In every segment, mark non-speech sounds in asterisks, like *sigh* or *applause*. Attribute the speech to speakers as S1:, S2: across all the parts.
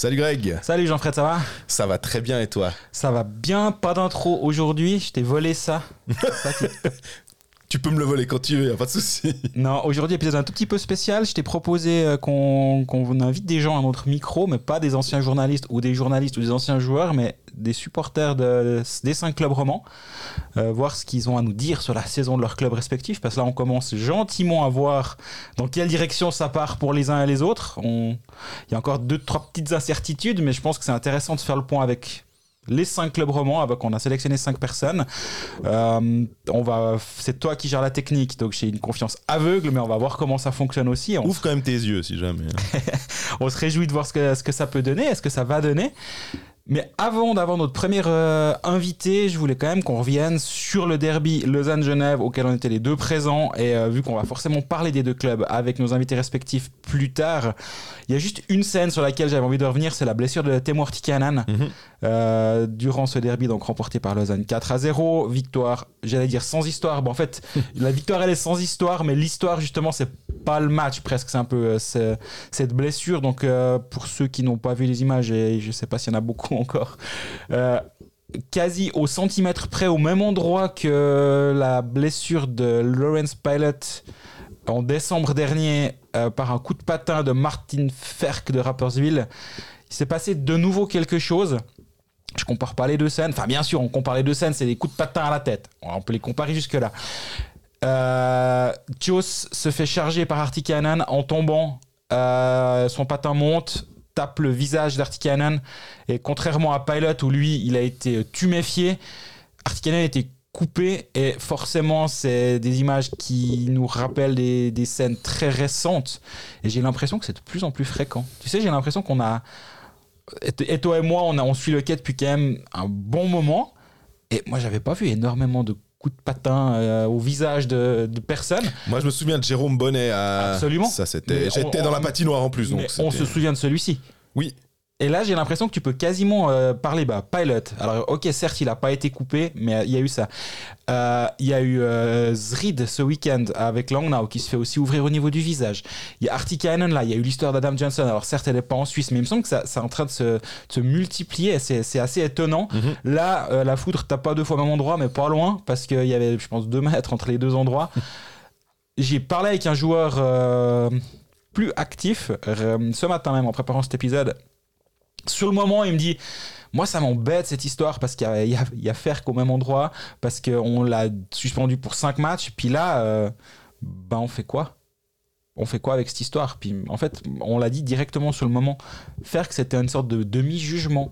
S1: Salut Greg.
S2: Salut Jean-Fred, ça va?
S1: Ça va très bien et toi?
S2: Ça va bien, pas d'intro aujourd'hui, je t'ai volé ça. *laughs* ça
S1: tu peux me le voler quand tu veux, y a pas de souci. *laughs*
S2: Non, aujourd'hui épisode un tout petit peu spécial. Je t'ai proposé euh, qu'on invite des gens à notre micro, mais pas des anciens journalistes ou des journalistes ou des anciens joueurs, mais des supporters de, des cinq clubs romans, euh, voir ce qu'ils ont à nous dire sur la saison de leurs clubs respectifs, parce que là on commence gentiment à voir dans quelle direction ça part pour les uns et les autres. Il y a encore deux, trois petites incertitudes, mais je pense que c'est intéressant de faire le point avec les cinq clubs romans. Avec, on a sélectionné cinq personnes. Euh, on va, c'est toi qui gères la technique, donc j'ai une confiance aveugle, mais on va voir comment ça fonctionne aussi.
S1: On Ouvre quand même tes yeux si jamais. *laughs*
S2: on se réjouit de voir ce que, ce que ça peut donner, est-ce que ça va donner. Mais avant d'avoir notre premier euh, invité, je voulais quand même qu'on revienne sur le derby Lausanne-Genève auquel on était les deux présents. Et euh, vu qu'on va forcément parler des deux clubs avec nos invités respectifs plus tard, il y a juste une scène sur laquelle j'avais envie de revenir, c'est la blessure de Temo Tikanan mhm. Euh, durant ce derby, donc remporté par Lausanne 4 à 0. Victoire, j'allais dire sans histoire. Bon, en fait, *laughs* la victoire elle est sans histoire, mais l'histoire justement c'est pas le match presque, c'est un peu cette blessure. Donc pour ceux qui n'ont pas vu les images, et je sais pas s'il y en a beaucoup *laughs* encore. Euh, quasi au centimètre près, au même endroit que la blessure de Lawrence Pilot en décembre dernier euh, par un coup de patin de Martin Ferk de Rappersville. Il s'est passé de nouveau quelque chose. Je compare pas les deux scènes. Enfin, bien sûr, on compare les deux scènes, c'est des coups de patin à la tête. On peut les comparer jusque-là. Euh, se fait charger par Artikanen en tombant. Euh, son patin monte, tape le visage d'Artikanen. Et contrairement à Pilot, où lui, il a été tuméfié, Artikanen a été coupé. Et forcément, c'est des images qui nous rappellent des scènes très récentes. Et j'ai l'impression que c'est de plus en plus fréquent. Tu sais, j'ai l'impression qu'on a. Et toi et moi, on, a, on suit le quai depuis quand même un bon moment. Et moi, j'avais pas vu énormément de coups de patin euh, au visage de, de, personnes.
S1: Moi, je me souviens de Jérôme Bonnet. À...
S2: Absolument.
S1: Ça, c'était. J'étais dans la patinoire en plus. Donc
S2: on se souvient de celui-ci.
S1: Oui.
S2: Et là, j'ai l'impression que tu peux quasiment euh, parler bah, Pilot. Alors, ok, certes, il n'a pas été coupé, mais il y a eu ça. Euh, il y a eu Zrid ce week-end avec Langnau qui se fait aussi ouvrir au niveau du visage. Il y a Artikainen là, il y a eu l'histoire d'Adam Johnson. Alors, certes, elle n'est pas en Suisse, mais il me semble que ça, c'est en train de se, se multiplier. C'est, assez étonnant. Mhm. Là, la foudre tape pas deux fois au même endroit, mais pas loin, parce qu'il y avait, je pense, deux mètres entre les deux endroits. *laughs* j'ai parlé avec un joueur plus actif ce matin même en préparant cet épisode. Sur le moment, il me dit moi, ça m'embête cette histoire parce qu'il y, a faire qu'au même endroit, parce qu'on l'a suspendu pour 5 matchs. Puis là, euh, ben on fait quoi? On fait quoi avec cette histoire? Puis en fait, on l'a dit directement sur le moment. Faire que c'était une sorte de demi-jugement.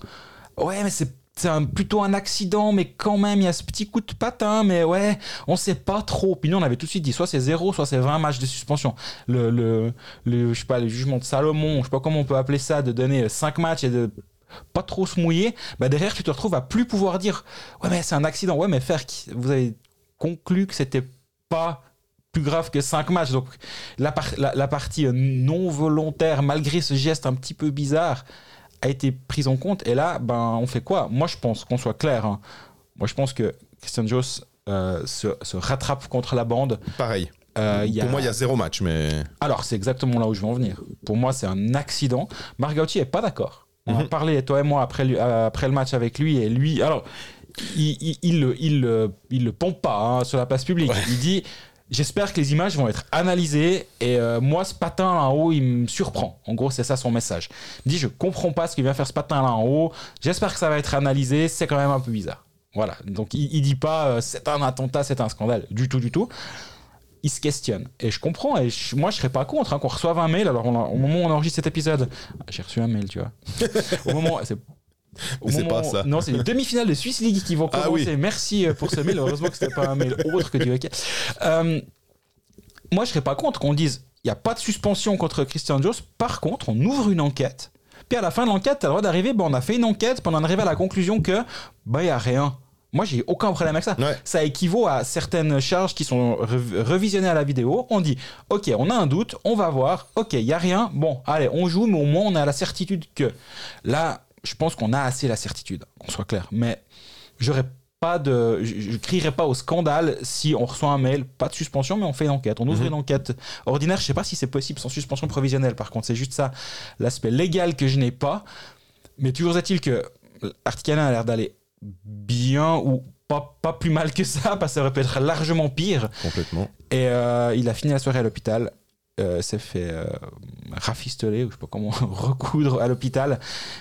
S2: Ouais, mais c'est c'est plutôt un accident, mais quand même, il y a ce petit coup de patin, mais ouais, on sait pas trop. Puis nous, on avait tout de suite dit, soit c'est 0, soit c'est 20 matchs de suspension. Le, le, je sais pas, le jugement de Salomon, je sais pas comment on peut appeler ça, de donner 5 matchs et de pas trop se mouiller, bah derrière, tu te retrouves à plus pouvoir dire, ouais, mais c'est un accident, ouais, mais faire, vous avez conclu que c'était pas plus grave que 5 matchs. Donc la, la partie non volontaire, malgré ce geste un petit peu bizarre, a été prise en compte. Et là, ben, on fait quoi? Moi, je pense qu'on soit clair. Hein. Moi, je pense que Christian Joss euh, se, se, rattrape contre la bande.
S1: Pareil. Euh, Pour moi, il y a zéro match, mais.
S2: Alors, c'est exactement là où je veux en venir. Pour moi, c'est un accident. Marc Gauthier est pas d'accord. On a mhm. parlé, toi et moi, après, euh, après le match avec lui. Et lui, alors, il, il, il, il, il le pompe pas hein, sur la place publique. Il dit J'espère que les images vont être analysées et euh, moi ce patin là en haut il me surprend. En gros c'est ça son message. Il dit je comprends pas ce qu'il vient faire ce patin là en haut. J'espère que ça va être analysé. C'est quand même un peu bizarre. Voilà. Donc il, il dit pas euh, c'est un attentat, c'est un scandale du tout du tout. Il se questionne et je comprends et moi je serais pas contre hein, qu'on reçoive un mail. Alors au moment où on enregistre cet épisode, j'ai reçu un mail tu vois. *laughs* au moment c'est
S1: c'est pas ça.
S2: Non, c'est les demi-finales de Swiss League qui vont ah commencer. Merci euh, pour ce mail. Heureusement que c'était pas un mail autre que du hockey. Euh, moi, je serais pas contre qu'on dise il n'y a pas de suspension contre Christian Jones. Par contre, on ouvre une enquête. Puis à la fin de l'enquête, tu as le droit d'arriver. Bon, on a fait une enquête, puis on en arrive à la conclusion que bah, il n'y a rien. Moi, j'ai aucun problème avec ça. Ça équivaut à certaines charges qui sont revisionnées à la vidéo. On dit, OK, on a un doute, on va voir. OK, il y a rien. Bon, allez, on joue, mais au moins, on a la certitude que. Là, je pense qu'on a assez la certitude, qu'on soit clair. Mais j'aurais pas de, je, ne crierai pas au scandale si on reçoit un mail, pas de suspension, mais on fait une enquête. On ouvre mhm. une enquête ordinaire. Je sais pas si c'est possible sans suspension provisionnelle. Par contre, c'est juste ça, l'aspect légal que je n'ai pas. Mais toujours est-il que Articanin a l'air d'aller bien ou pas, pas plus mal que ça, parce que ça aurait pu être largement pire.
S1: Complètement.
S2: Et euh, il a fini la soirée à l'hôpital. Euh, s'est fait euh, rafistoler, ou je sais pas comment, *laughs* recoudre à l'haupital.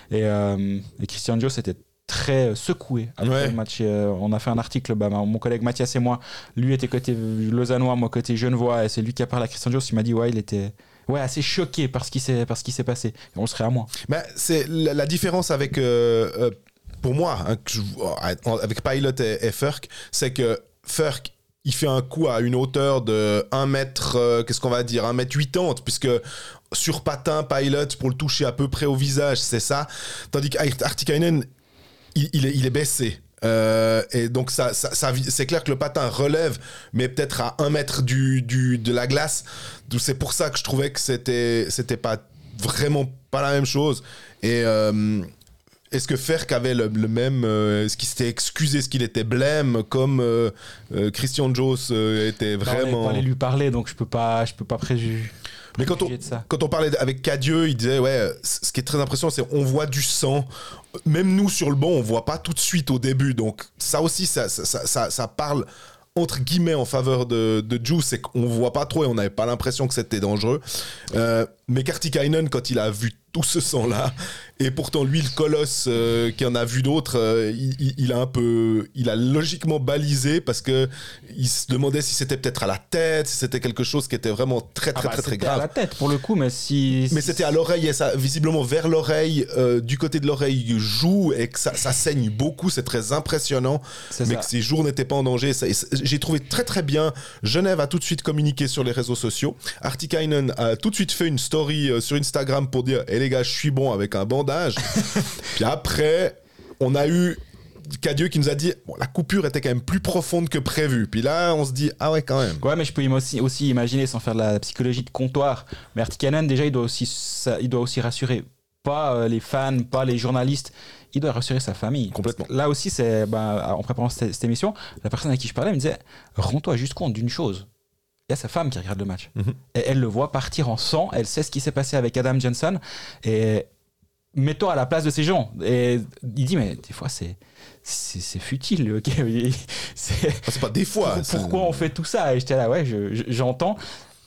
S2: Et, euh, et, Christian Joe c'était très secoué après le match. on a fait un article, bah, mon collègue Mathias et moi, lui était côté lausannois, moi côté genevois, et c'est lui qui a parlé à Christian Joe Il m'a dit, ouais, il était ouais, assez choqué par ce qui s'est, par ce qui s'est passé. Et on serait à moi.
S1: Bah, c'est la, différence avec, pour moi, hein, avec Pilot et, et Furk, c'est que Furk, il fait un coup à une hauteur de 1 mètre, euh, qu'est-ce qu'on va dire, 1 mètre 80, puisque sur patin, pilot, pour le toucher à peu près au visage, c'est ça. Tandis qu'Artikainen, il, il, est, il est baissé. Euh, et donc ça, ça, c'est clair que le patin relève, mais peut-être à 1 mètre du, du, de la glace. C'est pour ça que je trouvais que c'était, c'était pas vraiment pas la même chose. Et, euh, est-ce que Ferk avait le, même. Euh, est-ce qu'il s'était excusé Est-ce qu'il était blême Comme euh, euh, Christian Joss était vraiment.
S2: On allait lui parler, donc je peux pas, je peux pas préjuger.
S1: Mais quand on, quand on parlait avec Cadieux, il disait Ouais, ce qui est très impressionnant, c'est on voit du sang. Même nous sur le banc, on voit pas tout de suite au début. Donc ça aussi, ça, ça, ça, parle entre guillemets en faveur de, de Juice, c'est qu'on voit pas trop et on n'avait pas l'impression que c'était dangereux. mais Kartikainen, quand il a vu tout ce sang-là, et pourtant, lui, le colosse euh, qui en a vu d'autres, euh, il, a un peu, il a logiquement balisé parce que il se demandait si c'était peut-être à la tête, si c'était quelque chose qui était vraiment très très ah bah, très très grave.
S2: à la tête pour le coup, mais si.
S1: Mais c'était à l'oreille et ça, visiblement vers l'oreille, euh, du côté de l'oreille joue et que ça, ça saigne beaucoup, c'est très impressionnant. Mais que ses jours n'étaient pas en danger. J'ai trouvé très très bien. Genève a tout de suite communiqué sur les réseaux sociaux. Artikainen a tout de suite fait une story sur Instagram pour dire, hé eh, les gars, je suis bon avec un *laughs* Puis après, on a eu Cadieux qui nous a dit bon, la coupure était quand même plus profonde que prévu. Puis là, on se dit ah ouais quand même.
S2: Ouais, mais je peux aussi, aussi imaginer sans faire de la psychologie de comptoir. Mais Artikanen déjà il doit aussi ça, il doit aussi rassurer pas euh, les fans, pas les journalistes. Il doit rassurer sa famille.
S1: Complètement.
S2: Là aussi, c'est bah, en préparant cette, émission, la personne avec qui je parlais me disait rends-toi juste compte d'une chose. Il y a sa femme qui regarde le match. Mhm. Et elle le voit partir en sang. Elle sait ce qui s'est passé avec Adam Johnson. Et mets-toi à la place de ces gens. Et il dit, mais des fois, c'est. C'est futile, ok *laughs*
S1: C'est pas des fois.
S2: Pourquoi on fait tout ça? Et j'étais là, ouais, j'entends.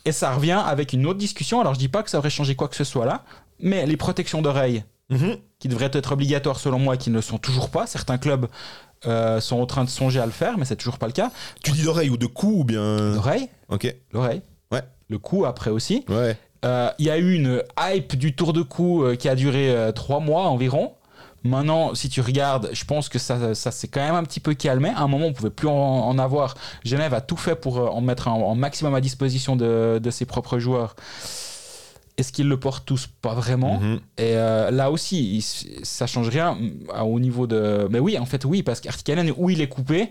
S2: et ça revient avec une autre discussion. Alors, je dis pas que ça aurait changé quoi que ce soit là, mais les protections d'oreilles, mhm. qui devraient être obligatoires selon moi, qui ne le sont toujours pas. Certains clubs euh, sont en train de songer à le faire, mais c'est toujours pas le cas.
S1: Tu dis d'oreille ou de cou ou bien
S2: L'oreille.
S1: Ok.
S2: L'oreille.
S1: Ouais.
S2: Le cou après aussi.
S1: Ouais.
S2: Euh, il y a eu une hype du tour de cou euh, qui a duré euh, trois mois environ. Maintenant, si tu regardes, je pense que ça, ça s'est quand même un petit peu calmé. À un moment, on pouvait plus en, avoir. Genève a tout fait pour en mettre en, maximum à disposition de, de, ses propres joueurs. Est-ce qu'ils le portent tous? Pas vraiment. Mhm. Et là aussi, ça change rien au niveau de. Mais oui, en fait, oui, parce qu'Artikanen, où il est coupé,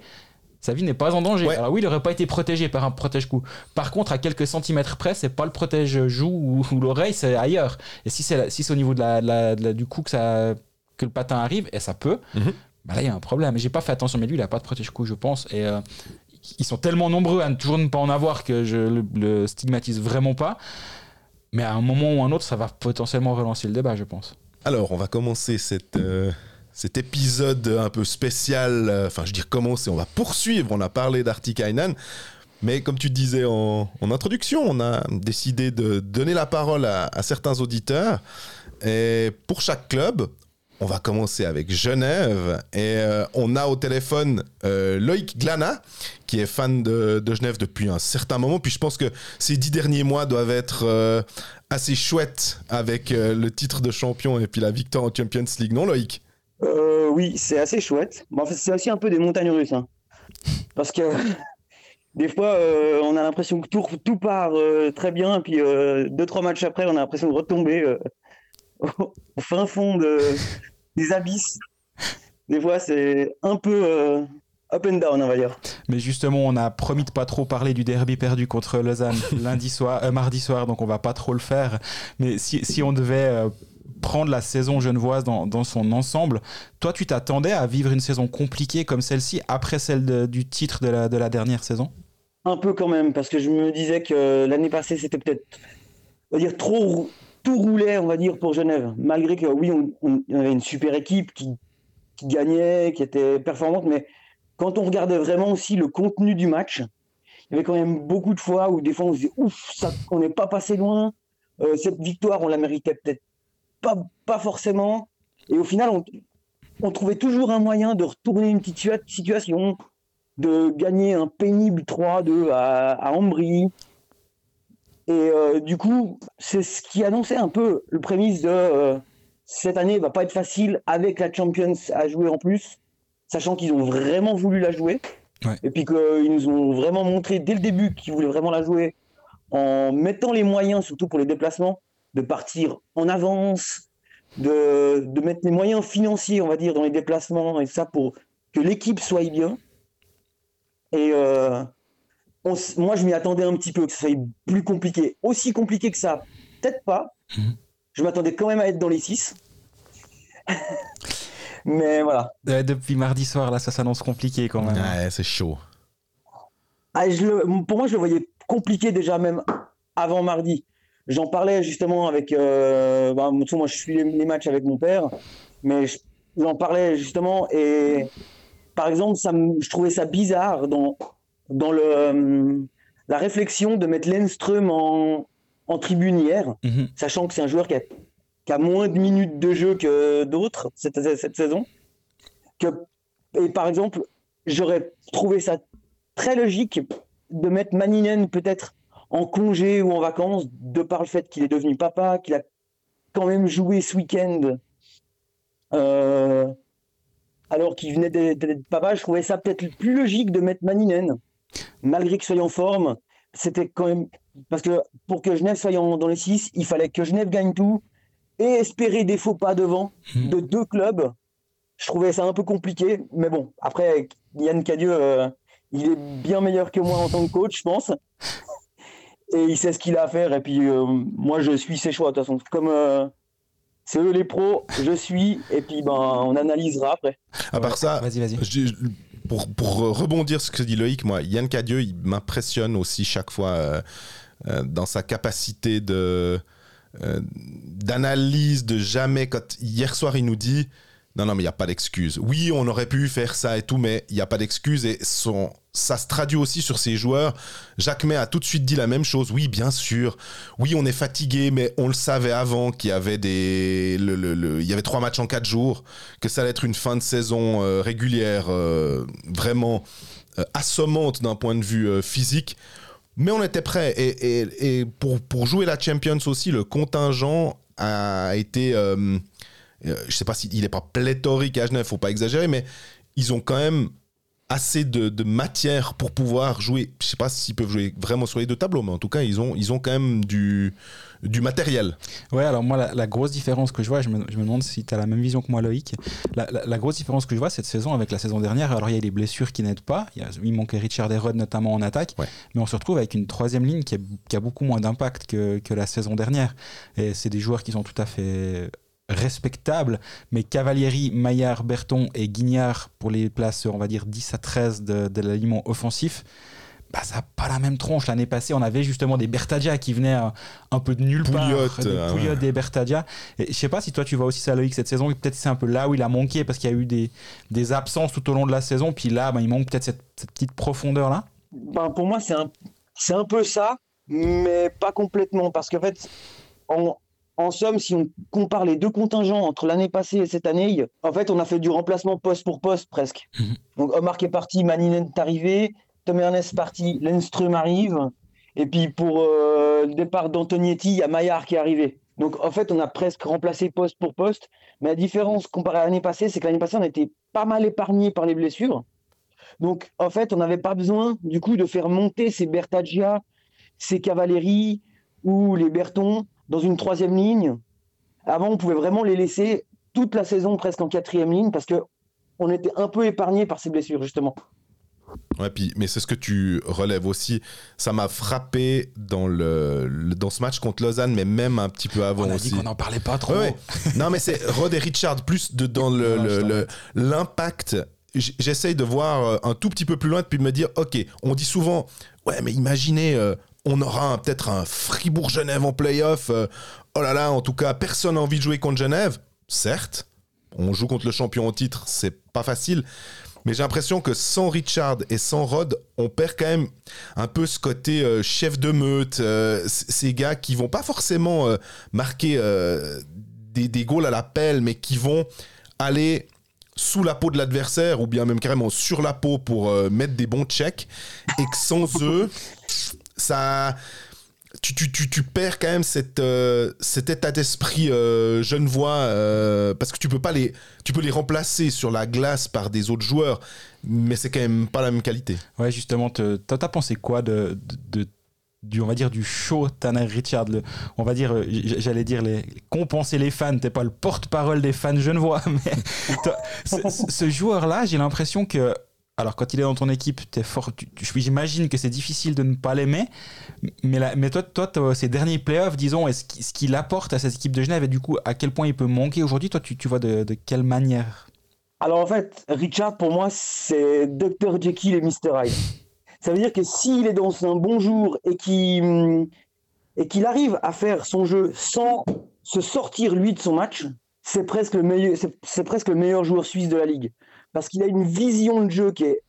S2: sa vie n'est pas en danger. Alors oui, il n'aurait pas été protégé par un protège-cou. Par contre, à quelques centimètres près, c'est pas le protège-joue ou, *laughs* l'oreille, c'est ailleurs. Et si c'est si au niveau de la, du cou que, ça, que le patin arrive, et ça peut, mhm. bah là, il y a un problème. J'ai pas fait attention, mais lui, il a pas de protège-cou, je pense. Et euh, ils sont tellement nombreux à ne toujours ne pas en avoir que je le, stigmatise vraiment pas. Mais à un moment ou un autre, ça va potentiellement relancer le débat, je pense.
S1: Alors, on va commencer cette... Euh, cet épisode un peu spécial, euh, enfin je veux dire commencer, on va poursuivre, on a parlé d'Artikainen, mais comme tu disais en, introduction, on a décidé de donner la parole à, certains auditeurs, et pour chaque club, on va commencer avec Genève, et euh, on a au téléphone euh, Loïc Glana, qui est fan de, Genève depuis un certain moment, puis je pense que ces dix derniers mois doivent être assez chouettes avec le titre de champion et puis la victoire en Champions League, non Loïc?
S3: Euh, oui, c'est assez chouette. en fait, c'est aussi un peu des montagnes russes. Hein. Parce que *laughs* des fois, euh, on a l'impression que tout, tout part euh, très bien, puis deux, trois matchs après, on a l'impression de retomber *laughs* au, fin fond de, des abysses. Des fois, c'est un peu up and down, on va dire.
S2: Mais justement, on a promis de pas trop parler du derby perdu contre Lausanne *laughs* lundi soir, mardi soir, donc on va pas trop le faire. Mais si, si on devait prendre la saison genevoise dans, son ensemble. Toi, tu t'attendais à vivre une saison compliquée comme celle-ci après celle du titre de la, de la dernière saison?
S3: Un peu quand même, parce que je me disais que l'année passée, c'était peut-être, on va dire, trop tout roulait, on va dire, pour Genève. Malgré que, oui, on, avait une super équipe qui, qui, gagnait, qui était performante, mais quand on regardait vraiment aussi le contenu du match, il y avait quand même beaucoup de fois où des fois on se disait, ouf, ça, on n'est pas passé loin. Euh, cette victoire, on la méritait peut-être pas, pas forcément. Et au final, on, on, trouvait toujours un moyen de retourner une petite situation, de gagner un pénible 3-2 à, à Ambry. Et euh, du coup, c'est ce qui annonçait un peu le prémisse de euh, cette année va pas être facile avec la Champions à jouer en plus, sachant qu'ils ont vraiment voulu la jouer. Ouais. Et puis qu'ils nous ont vraiment montré dès le début qu'ils voulaient vraiment la jouer en mettant les moyens, surtout pour les déplacements, de partir en avance, de, de, mettre les moyens financiers, on va dire, dans les déplacements et ça pour que l'équipe soit bien. Et euh, on, moi, je m'y attendais un petit peu, que ça soit plus compliqué. Aussi compliqué que ça, peut-être pas. Mmh. Je m'attendais quand même à être dans les 6. *laughs* Mais voilà.
S2: depuis mardi soir, là, ça s'annonce compliqué quand même.
S1: Ouais, c'est chaud.
S3: Ah, je le, pour moi, je le voyais compliqué déjà même avant mardi. J'en parlais justement avec. Euh, bah, moi, je suis les, matchs avec mon père, mais j'en parlais justement et par exemple, ça je trouvais ça bizarre dans, dans le, euh, la réflexion de mettre Lenström en, en tribune hier, mhm. sachant que c'est un joueur qui a, qui a, moins de minutes de jeu que d'autres cette, cette, saison. Que, et par exemple, j'aurais trouvé ça très logique de mettre Maninen peut-être en congé ou en vacances, de par le fait qu'il est devenu papa, qu'il a quand même joué ce week-end. Euh, alors qu'il venait d'être papa, je trouvais ça peut-être plus logique de mettre Maninen, malgré qu'il soit en forme. C'était quand même. Parce que pour que Genève soit dans les six, il fallait que Genève gagne tout et espérer des faux pas devant hmm. de deux clubs. Je trouvais ça un peu compliqué, mais bon, après, Yann Cadieux, euh, il est bien meilleur que moi en tant que coach, je pense. Et il sait ce qu'il a à faire. Et puis, euh, moi, je suis ses choix. De toute façon, comme euh, c'est eux les pros, je suis. Et puis, ben, on analysera après.
S1: À part ça,
S2: vas-y, vas-y.
S1: Pour, pour, rebondir sur ce que dit Loïc, moi, Yann Cadieux, il m'impressionne aussi chaque fois euh, dans sa capacité de d'analyse, de jamais. Quand hier soir, il nous dit non, non, mais il n'y a pas d'excuse. Oui, on aurait pu faire ça et tout, mais il n'y a pas d'excuse. Et son, ça se traduit aussi sur ses joueurs. Jacques May a tout de suite dit la même chose. Oui, bien sûr. Oui, on est fatigué, mais on le savait avant qu'il y avait des, y avait trois matchs en quatre jours, que ça allait être une fin de saison euh, régulière, euh, vraiment euh, assommante d'un point de vue physique. Mais on était prêt. Et, et, pour, pour jouer la Champions aussi, le contingent a été euh, je sais pas s'il n'est pas pléthorique à Genève, faut pas exagérer, mais ils ont quand même assez de, matière pour pouvoir jouer. Je sais pas s'ils peuvent jouer vraiment sur les deux tableaux, mais en tout cas, ils ont, ils ont quand même du, du matériel.
S2: Ouais, alors moi, la, grosse différence que je vois, je me, je me demande si tu as la même vision que moi, Loïc. La, grosse différence que je vois cette saison avec la saison dernière, alors il y a des blessures qui n'aident pas. Il, il manquait Richard Herod notamment en attaque, mais on se retrouve avec une troisième ligne qui a, qui a beaucoup moins d'impact que, que la saison dernière. Et c'est des joueurs qui sont tout à fait respectable, mais Cavalieri, Maillard, Berton et Guignard pour les places, on va dire 10 à 13 de, de l'aliment offensif, bah, ça n'a pas la même tronche. L'année passée, on avait justement des Bertadia qui venaient euh, un, peu de nulle part. Des euh, Pouliot, des Bertadia. Et je sais pas si toi tu vois aussi ça, Loïc, cette saison. Peut-être c'est un peu là où il a manqué parce qu'il y a eu des, des, absences tout au long de la saison. Puis là, bah, il manque peut-être cette, petite profondeur-là.
S3: Ben, pour moi, c'est un, un peu ça, mais pas complètement. Parce qu'en fait, on, en somme, si on compare les deux contingents entre l'année passée et cette année, en fait, on a fait du remplacement poste pour poste presque. Mhm. Donc Omar qui est parti, Maninen est arrivé, Tom Ernest est parti, Lenström arrive. Et puis pour euh, le départ d'Antonietti, il y a Maillard qui est arrivé. Donc en fait, on a presque remplacé poste pour poste. Mais la différence comparée à l'année passée, c'est que l'année passée, on était pas mal épargné par les blessures. Donc en fait, on n'avait pas besoin du coup de faire monter ces Bertagia, ces Cavalieri ou les Bertons dans une troisième ligne. Avant, on pouvait vraiment les laisser toute la saison presque en quatrième ligne parce que on était un peu épargné par ces blessures justement.
S1: Ouais, puis, mais c'est ce que tu relèves aussi. Ça m'a frappé dans, le, le- dans ce match contre Lausanne, mais même un petit peu avant
S2: On a
S1: aussi.
S2: dit qu'on n'en parlait pas trop.
S1: Ouais, ouais. non, mais c'est *laughs* Rod et Richard, plus de, dans le- le- le- l'impact. J- J'essaye de voir euh, un tout petit peu plus loin, puis de me dire, ok, on dit souvent, ouais, mais imaginez, euh, on aura peut-être un Fribourg-Genève en playoff. euh, oh là là, en tout cas, personne n'a envie de jouer contre Genève. Certes, on joue contre le champion au titre, c'est pas facile. Mais j'ai l'impression que sans Richard et sans Rod, on perd quand même un peu ce côté euh, chef de meute, euh, ces gars qui vont pas forcément marquer des, des goals à la pelle, mais qui vont aller sous la peau de l'adversaire ou bien même carrément sur la peau pour euh, mettre des bons checks. Et que sans *laughs* eux, ça. Tu, tu, tu, tu perds quand même cette, euh, cet état d'esprit euh, genevois euh, parce que tu peux pas les tu peux les remplacer sur la glace par des autres joueurs mais c'est quand même pas la même qualité
S2: Ouais, justement, te- toi, t'as pensé quoi de, de- du, on va dire, du show Tanner Richard le- On va dire, euh, j'allais dire, les, compenser les fans. T'es pas le porte-parole des fans genevois, *laughs* mais ce, ce joueur-là, j'ai l'impression que. Alors, quand il est dans ton équipe, t'es fort. J'imagine que c'est difficile de ne pas l'aimer. Mais, toi, ces derniers playoffs, disons, ce qu'il apporte à cette équipe de Genève et du coup, à quel point il peut manquer aujourd'hui, toi, tu, vois de, quelle manière?
S3: Alors en fait, Richard, pour moi, c'est Dr. Jekyll et Mr. Hyde. Ça veut dire que s'il est dans un bon jour et qu'il arrive à faire son jeu sans se sortir lui de son match, c'est presque le meilleur joueur suisse de la ligue. Parce qu'il a une vision de jeu qui est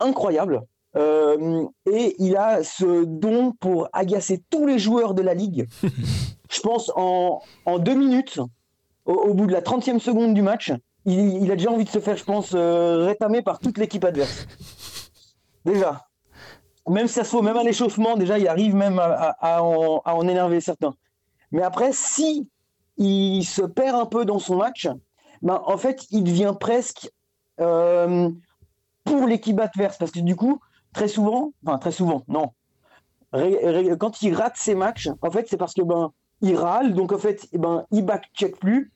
S3: incroyable. euh, et il a ce don pour agacer tous les joueurs de la ligue. *laughs* Je pense en, en deux minutes, au, au bout de la 30e seconde du match, il, il a déjà envie de se faire, je pense, euh, rétamer par toute l'équipe adverse. Déjà. Même si ça se faut, même à l'échauffement, déjà, il arrive même à, à- à en, à en énerver certains. Mais après, si il se perd un peu dans son match, ben, en fait, il devient presque euh, pour l'équipe adverse. Parce que du coup, très souvent, enfin très souvent, non. Quand il rate ses matchs, en fait, c'est parce que ben, il râle, donc en fait, eh ben, il back-check plus,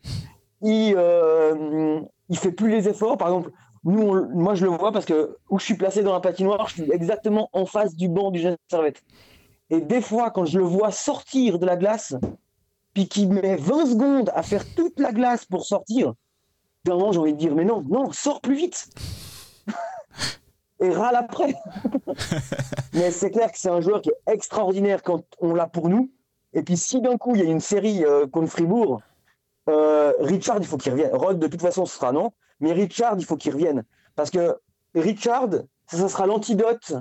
S3: il, euh, fait plus les efforts. Par exemple, nous, moi, je le vois parce que où je suis placé dans la patinoire, je suis exactement en face du banc du jeune Servette. Et des fois, quand je le vois sortir de la glace, puis qu'il met 20 secondes à faire toute la glace pour sortir, d'un moment, j'ai envie de dire, mais non, non, sors plus vite. Et râle après. *laughs* mais c'est clair que c'est un joueur qui est extraordinaire quand on l'a pour nous. Et puis si d'un coup, il y a une série euh, contre Fribourg, euh, Richard, il faut qu'il revienne. Rod, de toute façon, ce sera non. Mais Richard, il faut qu'il revienne. Parce que Richard, ça, ça sera l'antidote,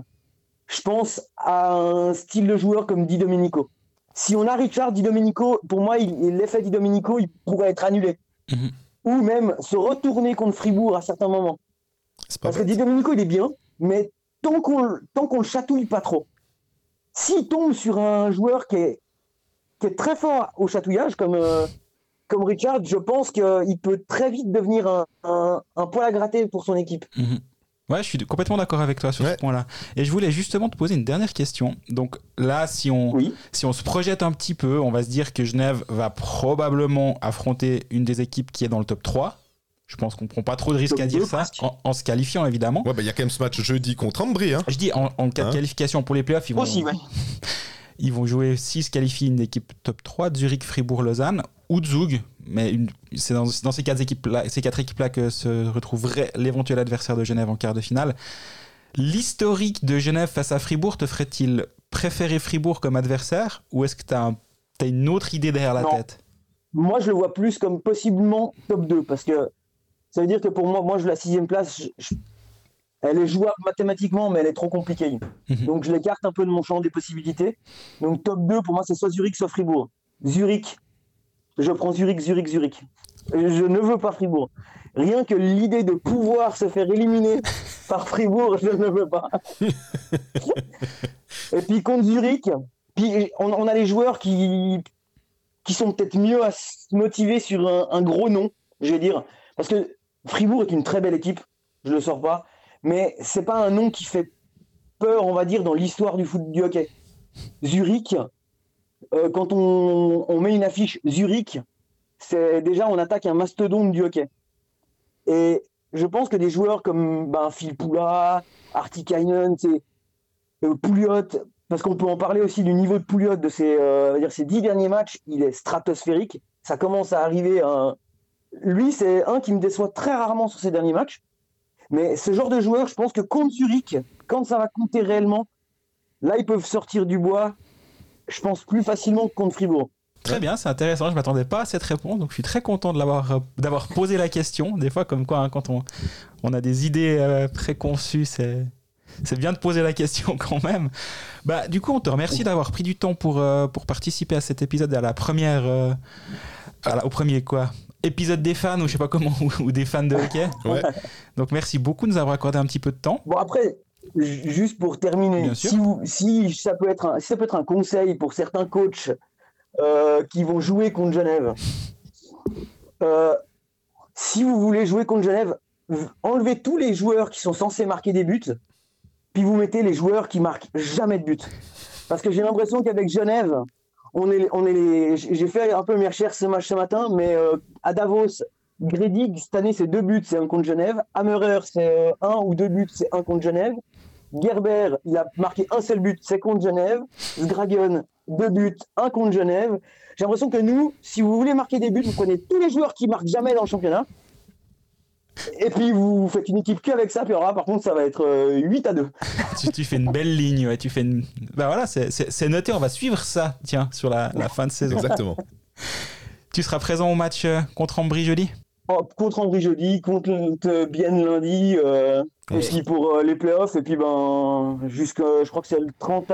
S3: je pense, à un style de joueur comme Di Domenico. Si on a Richard, Di Domenico, pour moi, l'effet Di Domenico, il pourrait être annulé.
S2: Mhm.
S3: Ou même se retourner contre Fribourg à certains moments. Parce que. Di Domenico, il est bien, mais tant qu'on tant qu'on le chatouille pas trop, s'il tombe sur un joueur qui est, qui est très fort au chatouillage, comme, euh, comme Richard, je pense qu'il peut très vite devenir un, un, un poil à gratter pour son équipe.
S2: Mhm. Ouais, je suis complètement d'accord avec toi sur
S1: Ouais.
S2: ce point-là. Et je voulais justement te poser une dernière question. Donc là, si on,
S3: Oui.
S2: si on se projette un petit peu, on va se dire que Genève va probablement affronter une des équipes qui est dans le top 3. Je pense qu'on prend pas trop de risques à dire ça, en, en se qualifiant évidemment.
S1: Ouais, bah, il y a quand même ce match jeudi contre Ambry. Hein.
S2: Je dis en, en cas de
S1: Hein
S2: qualification pour les playoffs, ils vont,
S3: Aussi, ouais. *laughs*
S2: ils vont jouer s'ils se qualifient une équipe top 3, Zurich, Fribourg, Lausanne ou Zug. Mais c'est dans, dans ces quatre équipes-là, que se retrouverait l'éventuel adversaire de Genève en quart de finale. L'historique de Genève face à Fribourg te ferait-il préférer Fribourg comme adversaire ou est-ce que tu as, une autre idée derrière la
S3: Non.
S2: tête?
S3: Moi, je le vois plus comme possiblement top 2, parce que ça veut dire que pour moi, moi, je la sixième place, je- je- elle est jouable mathématiquement, mais elle est trop compliquée.
S2: Mhm.
S3: Donc, je l'écarte un peu de mon champ des possibilités. Donc, top 2, pour moi, c'est soit Zurich, soit Fribourg. Zurich, je prends Zurich, Zurich, Zurich. Je ne veux pas Fribourg. Rien que l'idée de pouvoir se faire éliminer *laughs* par Fribourg, je ne veux pas. *laughs* Et puis contre Zurich, puis on, on a les joueurs qui, qui sont peut-être mieux à se motiver sur un, un gros nom, je vais dire. Parce que Fribourg est une très belle équipe, je ne le sors pas, mais c'est pas un nom qui fait peur, on va dire, dans l'histoire du foot du hockey. Zurich, euh, quand on, met une affiche Zurich, c'est déjà on attaque un mastodonte du hockey. Et je pense que des joueurs comme ben, Phil Poula, Artikainen, c'est euh, Pouliot, parce qu'on peut en parler aussi du niveau de Pouliot de ces, euh, dire ces dix derniers matchs, il est stratosphérique. Ça commence à arriver. Lui, c'est un qui me déçoit très rarement sur ces derniers matchs. Mais ce genre de joueur, je pense que contre Zurich, quand ça va compter réellement, là, ils peuvent sortir du bois, je pense, plus facilement que contre Fribourg.
S2: Très bien, c'est intéressant. Je ne m'attendais pas à cette réponse, donc je suis très content de l'avoir, euh, d'avoir posé la question. Des fois, comme quoi, hein, quand on, on a des idées euh, préconçues, c'est, c'est bien de poser la question *laughs* quand même. Bah, du coup, on te remercie d'avoir pris du temps pour, euh, pour participer à cet épisode, à la première, au premier quoi, épisode des fans ou je sais pas comment *laughs* ou, des fans de hockey.
S1: Ouais.
S2: Donc merci beaucoup de nous avoir accordé un petit peu de temps.
S3: Bon après, juste pour terminer, si, si, ça peut être un, si ça peut être un conseil pour certains coachs euh, qui vont jouer contre Genève. Euh, si vous voulez jouer contre Genève, enlevez tous les joueurs qui sont censés marquer des buts, puis vous mettez les joueurs qui marquent jamais de buts. Parce que j'ai l'impression qu'avec Genève, on est, on est les... J'ai fait un peu mes recherches ce match ce matin, mais euh, à Davos, Gredig, cette année, c'est deux buts, c'est un contre Genève. Hammerer, c'est un ou deux buts, c'est un contre Genève. Gerber, il a marqué un seul but, c'est contre Genève. Sgragen, deux buts, un contre Genève. J'ai l'impression que nous, si vous voulez marquer des buts, vous prenez tous les joueurs qui marquent jamais dans le championnat. Et puis vous faites une équipe qu'avec ça, puis alors par contre ça va être 8 euh, à 2. *laughs*
S2: tu, fais une belle ligne, ouais, tu fais une... Bah voilà, c'est noté, on va suivre ça, tiens, sur la, fin de saison.
S1: Exactement.
S2: tu seras présent au match euh, contre Ambry jeudi?
S3: Contre Ambry jeudi, contre Bienne lundi, euh, aussi pour les playoffs, et puis ben, jusqu'à, je crois que c'est le 30...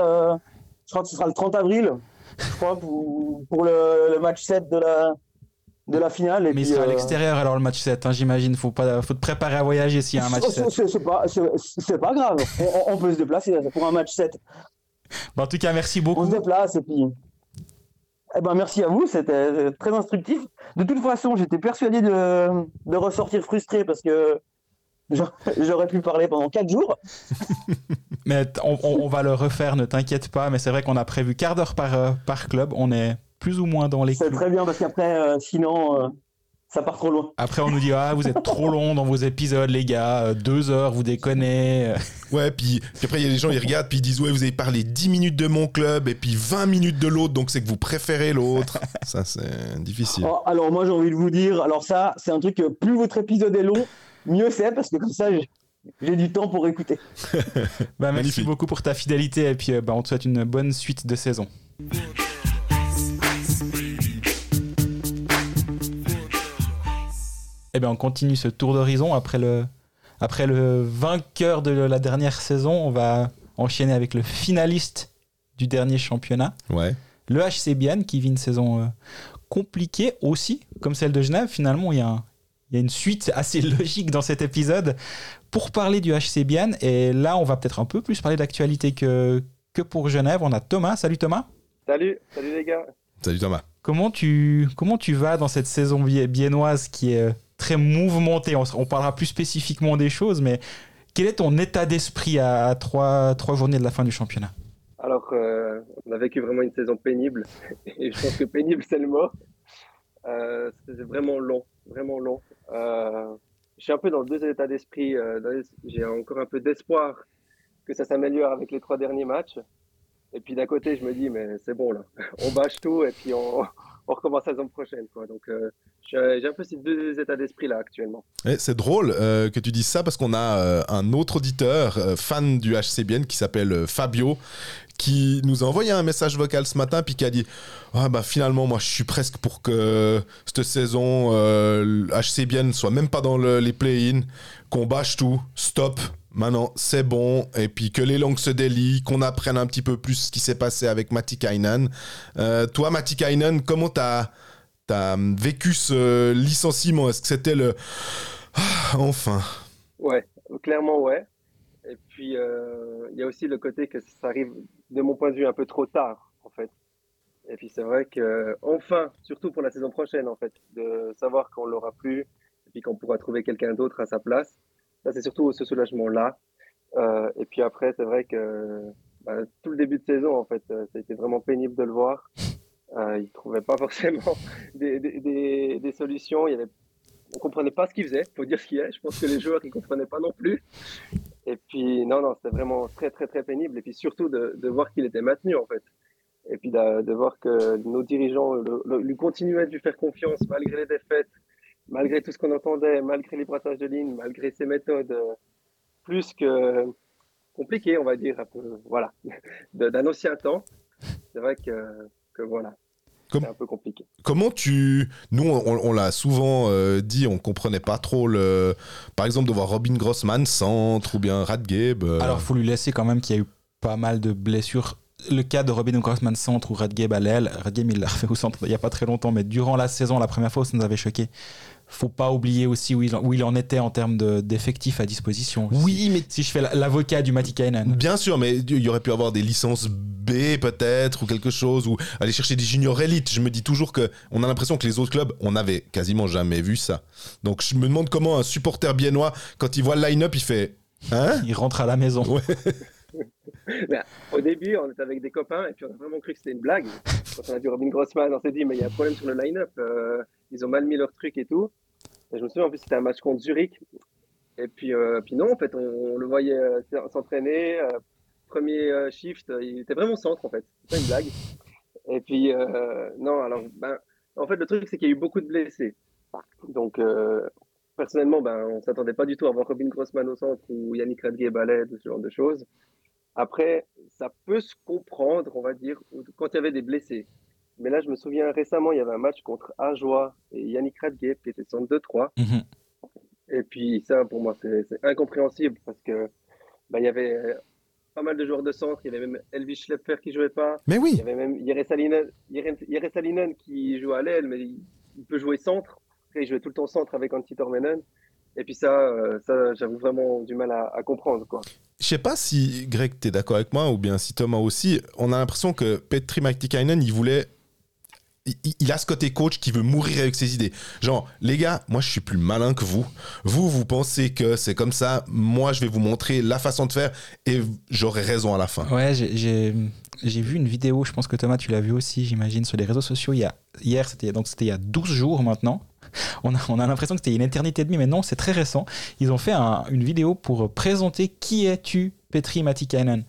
S3: Je crois que ce sera le 30 avril, je crois, pour, le, match 7 de la, de la finale.
S2: Mais il sera à euh, l'extérieur alors le match 7, hein, j'imagine. Il faut, pas, faut te préparer à voyager s'il y a un match 7.
S3: C'est pas, pas, grave, on, peut se déplacer pour un match 7.
S2: en tout cas, merci beaucoup.
S3: On se déplace et puis. Eh ben, merci à vous, c'était très instructif. De toute façon, j'étais persuadé de, de ressortir frustré parce que J'aurais pu parler pendant 4 jours. *laughs*
S2: mais on, va le refaire, ne t'inquiète pas. Mais c'est vrai qu'on a prévu quart d'heure par, euh, par club. On est plus ou moins dans les.
S3: C'est très bien parce qu'après, euh, sinon, euh, ça part trop loin.
S2: Après, on nous dit Ah, vous êtes trop long dans vos épisodes, les gars. Deux heures, vous déconnez.
S1: Ouais, puis, après, il y a des gens, ils regardent, puis ils disent Ouais, vous avez parlé 10 minutes de mon club et puis 20 minutes de l'autre, donc c'est que vous préférez l'autre. *laughs* ça, c'est difficile.
S3: Oh, alors, moi, j'ai envie de vous dire Alors, ça, c'est un truc que plus votre épisode est long, mieux c'est parce que comme ça, j'ai du temps pour écouter. *laughs*
S2: bah, merci beaucoup pour ta fidélité et puis euh, bah, on te souhaite une bonne suite de saison. Eh bien on continue ce tour d'horizon après le, après le vainqueur de la dernière saison. On va enchaîner avec le finaliste du dernier championnat.
S1: Ouais.
S2: Le HC Bienne qui vit une saison euh, compliquée aussi, comme celle de Genève. Finalement, il y a un, il y a une suite assez *laughs* logique dans cet épisode pour parler du HC Bian. Et là, on va peut-être un peu plus parler d'actualité que, que pour Genève. On a Thomas. Salut Thomas.
S4: Salut, salut les gars.
S1: Salut Thomas.
S2: Comment tu, comment tu vas dans cette saison biennoise qui est euh, très mouvementée on, parlera plus spécifiquement des choses, mais quel est ton état d'esprit à, trois, trois journées de la fin du championnat?
S4: Alors, euh, on a vécu vraiment une saison pénible. *laughs* Et je pense que pénible, c'est le mot. Euh, C'était vraiment long, vraiment long. Euh, je suis un peu dans deux états d'esprit. J'ai encore un peu d'espoir que ça s'améliore avec les trois derniers matchs. Et puis d'un côté, je me dis, mais c'est bon là, *laughs* on bâche tout et puis on, on recommence la saison prochaine. Quoi. Donc euh, j'ai un peu ces deux états d'esprit là actuellement.
S1: C'est drôle euh, que tu dises ça parce qu'on a euh, un autre auditeur, fan du HCBN, qui s'appelle Fabio, qui nous a envoyé un message vocal ce matin puis qui a dit ah bah finalement moi je suis presque pour que cette saison HCBN soit même pas dans les play-in qu'on bâche tout stop maintenant c'est bon. Et puis que les langues se délient qu'on apprenne un petit peu plus ce qui s'est passé avec Matti Kainen. Euh, toi Matti Kainen comment t'as as vécu ce licenciement? Est-ce que c'était le ah, enfin.
S4: Ouais clairement ouais. Et puis, euh, il y a aussi le côté que ça arrive, de mon point de vue, un peu trop tard, en fait. Et puis, c'est vrai que, enfin, surtout pour la saison prochaine, en fait, de savoir qu'on l'aura plus, et puis qu'on pourra trouver quelqu'un d'autre à sa place. C'est surtout ce soulagement-là. Euh, et puis après, c'est vrai que bah, tout le début de saison, en fait, euh, ça a été vraiment pénible de le voir. Euh, il ne trouvait pas *laughs* forcément des, des, solutions. Il y avait on comprenait pas ce qu'il faisait, faut dire ce qu'il est. Je pense que les joueurs, ils comprenaient pas non plus. Et puis, non, non, c'était vraiment très, très, très pénible. Et puis surtout de, de voir qu'il était maintenu, en fait. Et puis de, voir que nos dirigeants lui continuaient de lui faire confiance malgré les défaites, malgré tout ce qu'on entendait, malgré les brassages de ligne, malgré ses méthodes euh, plus que compliquées, on va dire, un peu, voilà, *laughs* d'un ancien temps. C'est vrai que, que voilà,
S1: Comme-
S4: un peu compliqué.
S1: Comment tu. Nous, on, on l'a souvent euh, dit, on comprenait pas trop le. Par exemple, de voir Robin Grossman centre ou bien Radgabe. euh,
S2: Alors, faut lui laisser quand même qu'il y a eu pas mal de blessures. Le cas de Robin Grossman centre ou Radgeb à l'aile, Radgeb il l'a refait au centre il n'y a pas très longtemps, mais durant la saison, la première fois, ça nous avait choqué. Faut pas oublier aussi où il, en- où il en était en termes de- d'effectifs à disposition.
S1: Oui, mais
S2: Si je fais la- l'avocat du Matikainen.
S1: Bien sûr, mais il y aurait pu avoir des licences B peut-être ou quelque chose ou aller chercher des juniors élites. Je me dis toujours que on a l'impression que les autres clubs, on n'avait quasiment jamais vu ça. Donc je me demande comment un supporter biennois, quand il voit le line-up, il fait hein?
S2: Il rentre à la maison.
S1: Ouais.
S4: Mais *laughs* au début, on était avec des copains et puis on a vraiment cru que c'était une blague. Quand on a vu Robin Grossman, on s'est dit, mais il y a un problème sur le line-up. euh, ils ont mal mis leur truc et tout. Je me souviens, en plus, c'était un match contre Zurich. Et puis, euh, puis non, en fait, on, le voyait euh, s'entraîner. euh, premier shift, il était vraiment centre, en fait. C'est pas une blague. Et puis, non, alors, ben, en fait, le truc, c'est qu'il y a eu beaucoup de blessés. Donc, personnellement, ben, on s'attendait pas du tout à voir Robin Grossman au centre ou Yannick Radgeb à l'aide, ce genre de choses. Après, ça peut se comprendre, on va dire, quand il y avait des blessés. Mais là, je me souviens récemment, il y avait un match contre Ajoie et Yannick Radgeb qui était centre 2-3.
S2: Mhm.
S4: Et puis ça, pour moi, c'est incompréhensible parce que bah, il y avait euh, pas mal de joueurs de centre. Il y avait même Elvis Schlepper qui jouait pas.
S1: Mais
S4: Il
S1: oui,
S4: y avait même Jere Salinen, qui joue à l'aile, mais il, il peut jouer centre. Après, il jouait tout le temps centre avec Antti Tormenen. Et puis ça, euh, ça j'avoue vraiment du mal à, à comprendre. Quoi.
S1: je sais pas si Greg t'es d'accord avec moi ou bien si Thomas aussi. On a l'impression que Petri Maktikainen, il voulait il- a ce côté coach qui veut mourir avec ses idées. Genre, les gars, moi je suis plus malin que vous. Vous, vous pensez que c'est comme ça. Moi, je vais vous montrer la façon de faire et j'aurai raison à la fin.
S2: Ouais, j'ai- vu une vidéo, je pense que Thomas, tu l'as vu aussi, j'imagine, sur les réseaux sociaux. Il y a, hier, c'était il y a 12 jours maintenant. *laughs* On a, on a l'impression que c'était une éternité et demie, mais non, c'est très récent. Ils ont fait un- une vidéo pour présenter qui es-tu, Petri Matikainen.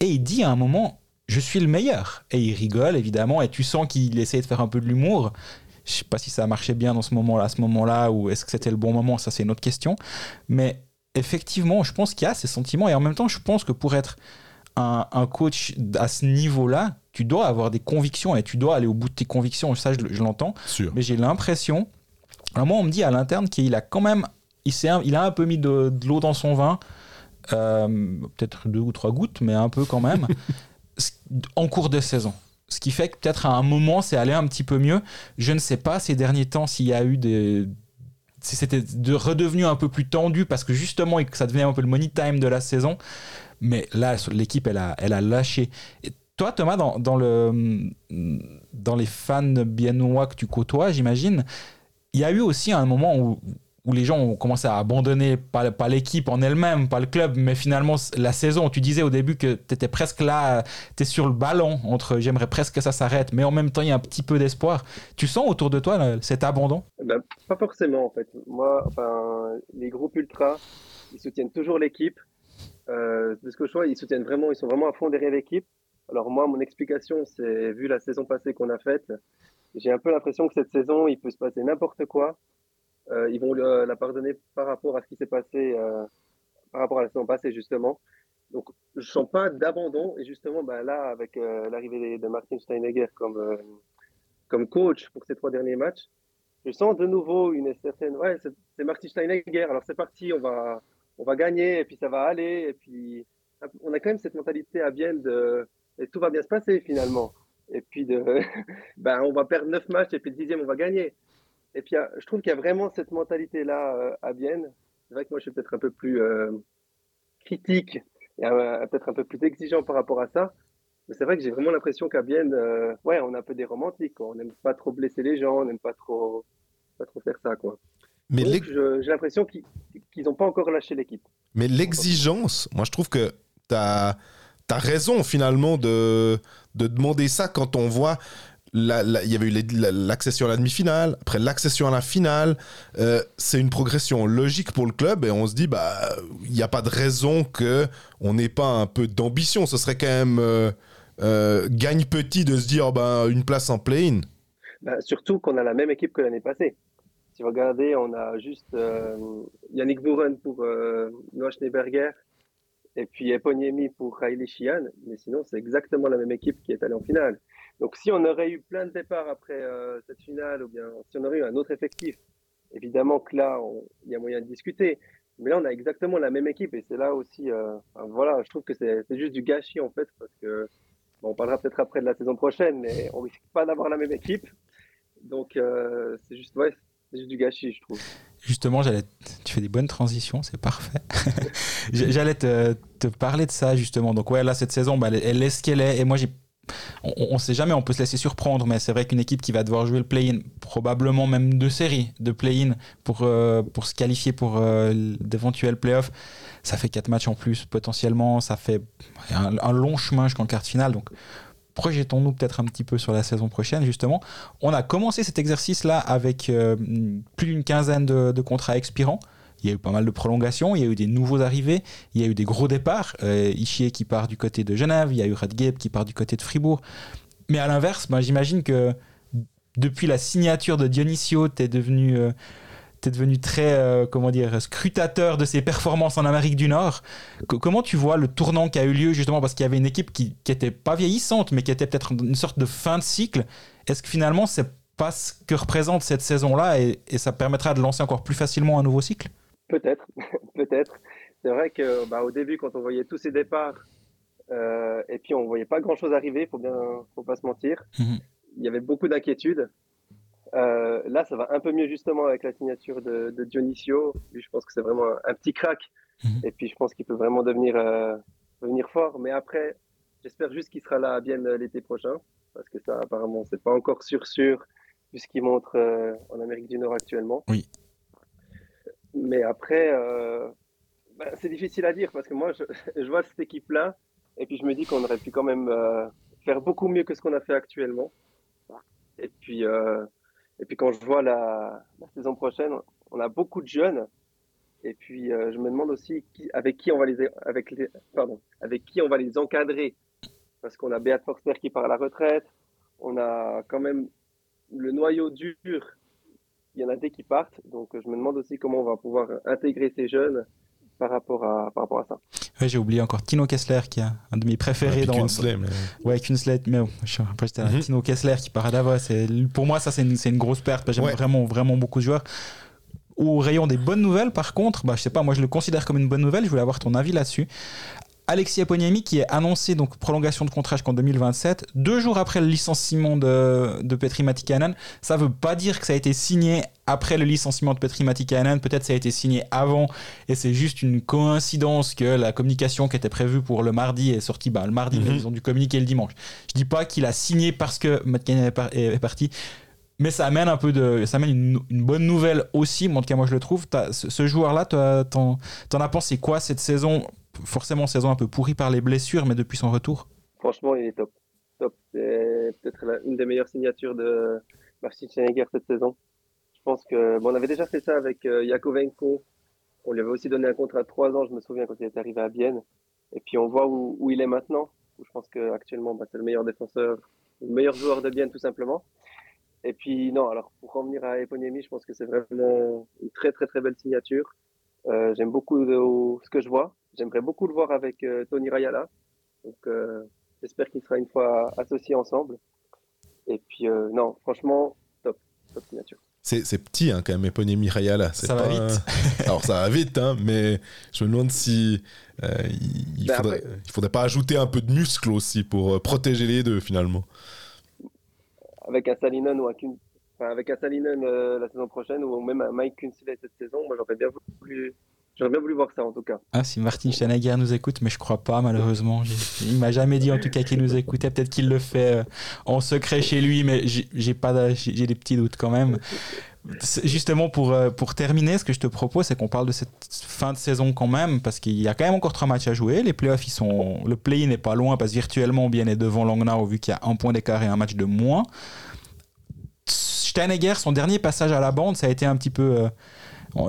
S2: Et il dit à un moment, je suis le meilleur. Et il rigole, évidemment, et tu sens qu'il essaie de faire un peu de l'humour. Je sais pas si ça a marché bien dans ce moment-là, à ce moment-là, ou est-ce que c'était le bon moment, ça c'est une autre question. Mais effectivement, je pense qu'il y a ces sentiments, et en même temps, je pense que pour être un, un coach à ce niveau-là, tu dois avoir des convictions et tu dois aller au bout de tes convictions. Ça, je, je l'entends. Mais j'ai l'impression. Alors, moi, on me dit à l'interne qu'il a quand même. Il, un- il a un peu mis de, de l'eau dans son vin. Euh, peut-être deux ou trois gouttes, mais un peu quand même. *laughs* En cours de saison. Ce qui fait que peut-être à un moment, c'est allé un petit peu mieux. Je ne sais pas ces derniers temps s'il y a eu des. Si c'était de redevenu un peu plus tendu parce que justement ça devenait un peu le money time de la saison. Mais là, l'équipe, elle a, elle a lâché. Et toi, Thomas, dans, dans, le, dans les fans biennois que tu côtoies, j'imagine, il y a eu aussi un moment où, où les gens ont commencé à abandonner, pas, pas l'équipe en elle-même, pas le club, mais finalement la saison. Tu disais au début que tu étais presque là, tu es sur le ballon entre j'aimerais presque que ça s'arrête, mais en même temps, il y a un petit peu d'espoir. Tu sens autour de toi cet abandon?
S4: Ben, pas forcément en fait. Moi, enfin, les groupes ultras, ils soutiennent toujours l'équipe. Euh, de ce que je vois, ils soutiennent vraiment, ils sont vraiment à fond derrière l'équipe. Alors moi, mon explication, c'est vu la saison passée qu'on a faite, j'ai un peu l'impression que cette saison, il peut se passer n'importe quoi. Euh, ils vont le- la pardonner par rapport à ce qui s'est passé, euh, par rapport à la saison passée justement. Donc, je sens pas d'abandon. Et justement, ben là, avec euh, l'arrivée de Martin Steinegger comme euh, comme coach pour ces trois derniers matchs, je sens de nouveau une certaine. Ouais, c'est Martin Steinegger. Alors c'est parti, on va, on va gagner et puis ça va aller. Et puis on a quand même cette mentalité à Vienne de et tout va bien se passer finalement. Et puis de, *laughs* ben on va perdre neuf matchs et puis le dixième on va gagner. Et puis euh, je trouve qu'il y a vraiment cette mentalité là à Vienne. C'est vrai que moi je suis peut-être un peu plus euh, critique et euh, peut-être un peu plus exigeant par rapport à ça. Mais c'est vrai que j'ai vraiment l'impression qu'à Vienne, euh, ouais, on est un peu des romantiques. quoi. On n'aime pas trop blesser les gens, on n'aime pas trop, pas trop faire ça, quoi.
S1: Mais
S4: Donc, j'ai l'impression qu'ils n'ont pas encore lâché l'équipe.
S1: Mais l'exigence, moi je trouve que tu as, raison finalement de, de demander ça quand on voit il y avait eu l'accession à la demi-finale, après l'accession à la finale. Euh, c'est une progression logique pour le club et on se dit, bah, il n'y a pas de raison que on n'ait pas un peu d'ambition. Ce serait quand même euh, euh, gagne petit de se dire, bah, une place en play-in.
S4: Bah, surtout qu'on a la même équipe que l'année passée. Si vous regardez, on a juste Yannick Bouren pour Noah Schneeberger et puis Eponiemi pour Riley Sheehan. Mais sinon, c'est exactement la même équipe qui est allée en finale. Donc, si on aurait eu plein de départs après euh, cette finale, ou bien si on aurait eu un autre effectif, évidemment que là, il y a moyen de discuter. Mais là, on a exactement la même équipe et c'est là aussi, euh, voilà, je trouve que c'est juste du gâchis en fait parce que on parlera peut-être après de la saison prochaine, mais on risque pas d'avoir la même équipe. Donc, euh, c'est juste, ouais, c'est juste du gâchis, je trouve.
S2: Justement, tu fais des bonnes transitions, c'est parfait. *laughs* j'allais te, parler de ça justement. Donc ouais, là cette saison, bah, elle est ce qu'elle est. Et moi, j'ai, on, ne sait jamais, on peut se laisser surprendre, mais c'est vrai qu'une équipe qui va devoir jouer le play-in, probablement même deux séries de play-in pour euh, se qualifier pour euh, d'éventuels playoffs, ça fait quatre matchs en plus potentiellement. Ça fait un, long chemin jusqu'en quart de finale. Donc projetons-nous peut-être un petit peu sur la saison prochaine, justement. On a commencé cet exercice-là avec euh, plus d'une quinzaine de contrats expirants. Il y a eu pas mal de prolongations, il y a eu des nouveaux arrivés, il y a eu des gros départs. Euh, Ishier qui part du côté de Genève, il y a eu Radgeb qui part du côté de Fribourg. Mais à l'inverse, j'imagine que depuis la signature de Dionisio, tu es devenu, euh, devenu très euh, comment dire, scrutateur de ses performances en Amérique du Nord. Comment tu vois le tournant qui a eu lieu justement parce qu'il y avait une équipe qui n'était pas vieillissante, mais qui était peut-être une sorte de fin de cycle Est-ce que finalement, c'est pas ce que représente cette saison-là et, ça permettra de lancer encore plus facilement un nouveau cycle?
S4: Peut-être, *laughs* peut-être. C'est vrai que bah, au début, quand on voyait tous ces départs, euh, et puis on voyait pas grand-chose arriver, faut bien, faut pas se mentir. -hmm. Il y avait beaucoup d'inquiétudes. Euh, là, ça va un peu mieux justement avec la signature de, de Dionisio. Lui, je pense que c'est vraiment un, un, petit crack.
S2: Mhm.
S4: Et puis, je pense qu'il peut vraiment devenir, euh, devenir fort. Mais après, j'espère juste qu'il sera là à Bienne l'été prochain. Parce que ça, apparemment, c'est pas encore sûr sûr, vu ce qu'il montre en Amérique du Nord actuellement.
S2: Oui.
S4: Mais après, euh, bah, c'est difficile à dire parce que moi, *laughs* je, vois cette équipe-là et puis je me dis qu'on aurait pu quand même euh, faire beaucoup mieux que ce qu'on a fait actuellement. Et puis, euh, et puis quand je vois la, saison prochaine, on a beaucoup de jeunes. Et puis je me demande aussi avec qui on va les, avec les, pardon, avec qui on va les encadrer. Parce qu'on a Beat Forster qui part à la retraite. On a quand même le noyau dur il y en a des qui partent. Donc, je me demande aussi comment on va pouvoir intégrer ces jeunes par rapport à, par rapport à ça.
S2: Ouais, j'ai oublié encore Tino Kessler, qui est un de mes préférés
S1: ouais,
S2: dans.
S1: Kunsley, mais...
S2: Ouais, Kunsley, mais oh, après, c'était mm -hmm. Tino Kessler qui part à Davos. Pour moi, ça, c'est une, une, grosse perte. J'aime ouais. vraiment, vraiment beaucoup de joueurs. Au rayon des bonnes nouvelles, par contre, bah, je sais pas, moi, je le considère comme une bonne nouvelle. Je voulais avoir ton avis là-dessus. Alexis Aponiemi qui est annoncé donc prolongation de contrat jusqu'en 2027, deux jours après le licenciement de, de Petri Matikanen. Ça veut pas dire que ça a été signé après le licenciement de Petri Matikanen, peut-être ça a été signé avant et c'est juste une coïncidence que la communication qui était prévue pour le mardi est sortie bah, le mardi, mm -hmm. mais ils ont dû communiquer le dimanche. Je dis pas qu'il a signé parce que Matikanen est, par est, parti, mais ça amène un peu de, ça amène une, une, bonne nouvelle aussi. En tout cas, moi je le trouve. Ce, ce joueur-là, t'en, t'en as pensé quoi cette saison forcément saison un peu pourrie par les blessures, mais depuis son retour
S4: Franchement, il est top. top. C'est peut-être une des meilleures signatures de Marcin Schenegger cette saison. Je pense que bon, on avait déjà fait ça avec euh, Yakovenko. On lui avait aussi donné un contrat de 3 ans, je me souviens, quand il est arrivé à Bienne. Et puis on voit où, il est maintenant. Je pense qu'actuellement, bah, c'est le meilleur défenseur, le meilleur joueur de Bienne, tout simplement. Et puis non, alors pour revenir à Eponiemi, je pense que c'est vraiment une très très très belle signature. Euh, J'aime beaucoup de, ce que je vois. J'aimerais beaucoup le voir avec euh, Tony Rayala. Donc, euh, j'espère qu'il sera une fois associé ensemble. Et puis, euh, non, franchement, top, top signature.
S1: C'est petit hein, quand même, Eponymi Rayala.
S2: Ça va vite. *laughs*
S1: Alors, ça va vite, hein, mais je me demande si il, il, ben faudrait, après... il faudrait pas ajouter un peu de muscle aussi pour protéger les deux finalement.
S4: Avec un Salinen ou un Enfin, avec un Salinen euh, la saison prochaine ou même un Mike Kunsley cette saison, moi j'aurais bien voulu J'aurais bien voulu voir ça en tout cas.
S2: Ah, si Martin Schneider nous écoute, mais je crois pas malheureusement. Il m'a jamais dit en tout cas qu'il nous écoutait. Peut-être qu'il le fait euh, en secret chez lui, mais j'ai pas, j'ai des petits doutes quand même. Justement, pour, euh, pour terminer, ce que je te propose, c'est qu'on parle de cette fin de saison quand même, parce qu'il y a quand même encore trois matchs à jouer. Les playoffs, ils sont, le play n'est pas loin, parce que virtuellement, bien est devant Langnau, vu qu'il y a un point d'écart et un match de moins. Steinegger, son dernier passage à la bande, ça a été un petit peu.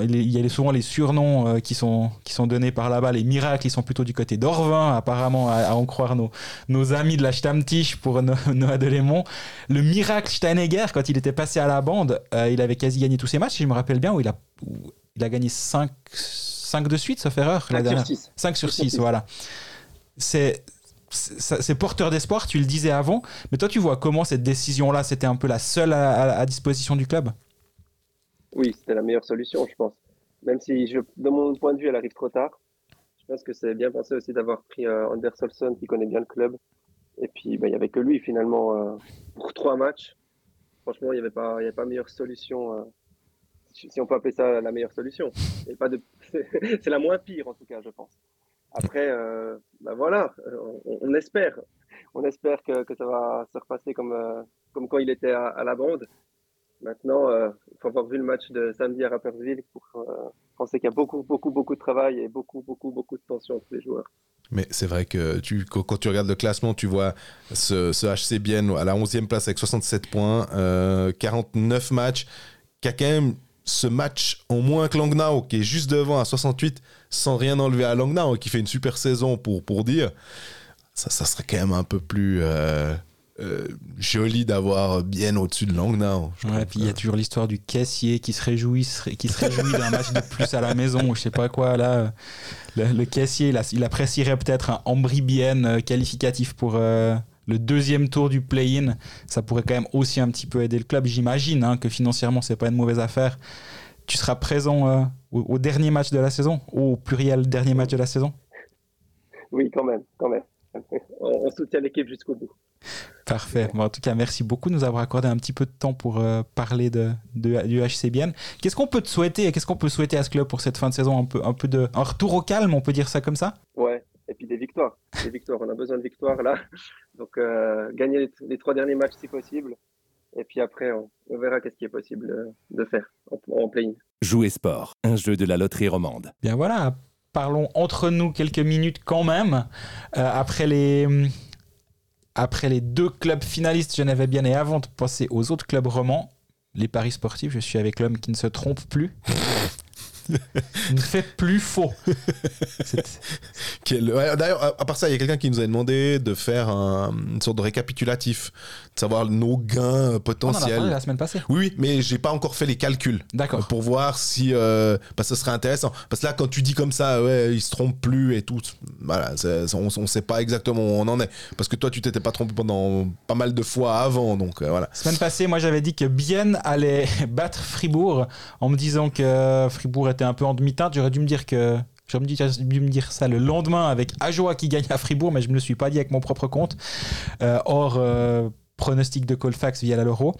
S2: Il y a souvent les surnoms euh, qui, sont, qui sont donnés par là-bas. Les miracles, ils sont plutôt du côté d'Orvin, apparemment, à, en croire nos, nos amis de la Stammtisch pour *laughs* Noah Delémont. Le miracle Steinegger, quand il était passé à la bande, euh, il avait quasi gagné tous ses matchs, si je me rappelle bien, où il a, il a gagné 5, 5 de suite, sauf erreur.
S4: 5 la dernière. sur 6.
S2: 5 sur 6, voilà. C'est c'est porteur d'espoir, tu le disais avant, mais toi tu vois comment cette décision-là, c'était un peu la seule à, disposition du club?
S4: Oui, c'était la meilleure solution, je pense. Même si, je, de mon point de vue, elle arrive trop tard. Je pense que c'est bien pensé aussi d'avoir pris euh, Anders Olsson qui connaît bien le club. Et puis, ben, il n'y avait que lui finalement euh, pour trois matchs. Franchement, il n'y avait, pas, avait pas meilleure solution. Euh, si on peut appeler ça la meilleure solution. *laughs* C'est la moins pire en tout cas, je pense. Après, bah voilà, on, espère. On espère que, ça va se repasser comme, comme quand il était à, la bande. Maintenant, euh, il faut avoir vu le match de samedi à Rappersville pour penser qu'il y a beaucoup, beaucoup, beaucoup de travail et beaucoup, beaucoup, beaucoup de tension entre les joueurs.
S1: Mais c'est vrai que tu, quand tu regardes le classement, tu vois ce, HC Bienne à la 11e place avec 67 points, 49 matchs, qui a quand même ce match en moins que Langnau, qui est juste devant à 68, sans rien enlever à Langnau, qui fait une super saison pour, pour dire, ça, serait quand même un peu plus euh, euh, joli d'avoir bien au-dessus de Langnau.
S2: Ouais, puis il y a toujours l'histoire du caissier qui se réjouit, qui se réjouit d'un match de plus à la maison, ou je sais pas quoi. Là, le, caissier, il, apprécierait peut-être un Ambri Bienne euh, qualificatif pour le deuxième tour du play-in, ça pourrait quand même aussi un petit peu aider le club. J'imagine hein, que financièrement, c'est pas une mauvaise affaire. Tu seras présent euh, au, dernier match de la saison, au pluriel dernier match de la saison?
S4: Oui, quand même, quand même. On, soutient l'équipe jusqu'au bout.
S2: Parfait. en tout cas, merci beaucoup de nous avoir accordé un petit peu de temps pour euh, parler de, de, du HCBN. Qu'est-ce qu'on peut te souhaiter Qu'est-ce qu'on peut souhaiter à ce club pour cette fin de saison? Un peu, un peu de un retour au calme, on peut dire ça comme ça?
S4: Ouais, et puis des victoires. Des victoires. On a besoin de victoires là. Donc, euh, gagner les, trois derniers matchs si possible. Et puis après, on, verra qu'est-ce qui est possible euh, de faire en, en play-in.
S5: Jouer sport, un jeu de la loterie romande.
S2: Bien voilà, parlons entre nous quelques minutes quand même. Euh, après les. Après les deux clubs finalistes Genève bien et avant de passer aux autres clubs romans, les paris sportifs, je suis avec l'homme qui ne se trompe plus. Ne fait plus faux.
S1: D'ailleurs, à part ça, il y a quelqu'un qui nous a demandé de faire une sorte de récapitulatif, de savoir nos gains potentiels.
S2: On en a la semaine passée.
S1: Oui, mais j'ai pas encore fait les calculs.
S2: D'accord.
S1: Pour voir si. Euh, parce que ce serait intéressant. Parce que là, quand tu dis comme ça, ouais, il se trompe plus et tout, voilà, on, on sait pas exactement où on en est. Parce que toi, tu t'étais pas trompé pendant pas mal de fois avant, donc euh, voilà.
S2: Semaine passée, moi, j'avais dit que Bien allait *laughs* battre Fribourg en me disant que Fribourg était un peu en demi-teinte. J'aurais dû me dire que J'aurais dû me dire ça le lendemain avec Ajoa qui gagne à Fribourg, mais je ne me le suis pas dit avec mon propre compte. Euh, or, euh, pronostic de Colfax via l'euro.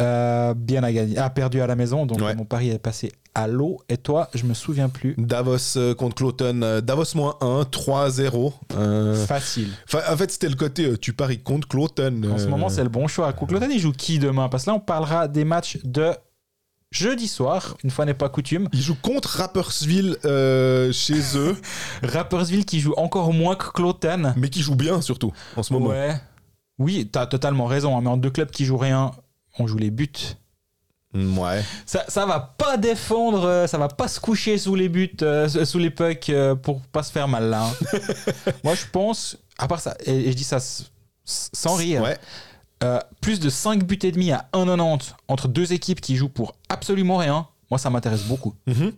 S2: Euh, bien a, gagné, a perdu à la maison, donc mon pari est passé à l'eau. Et toi, je me souviens plus.
S1: Davos contre Cloton. Davos moins 1, 3-0.
S2: Facile.
S1: En fait, c'était le côté tu paries contre Cloton.
S2: En ce moment, c'est le bon choix. Cloton, il joue qui demain? Parce que là, on parlera des matchs de jeudi soir, une fois n'est pas coutume.
S1: Ils jouent contre Rappersville euh, chez *laughs* eux.
S2: Rappersville qui joue encore moins que Cloten.
S1: Mais qui joue bien surtout en ce moment.
S2: Ouais. Oui, t'as totalement raison. Hein, mais en deux clubs qui jouent rien, on joue les buts.
S1: Mm, ouais.
S2: Ça, ça va pas défendre, euh, ça va pas se coucher sous les buts, euh, sous les pucks pour pas se faire mal là. Hein. *laughs* Moi je pense, à part ça, et, je dis ça sans rire.
S1: Ouais.
S2: Euh, plus de 5 buts et demi à 1,90 entre deux équipes qui jouent pour absolument rien, moi ça m'intéresse beaucoup.
S1: Mhm.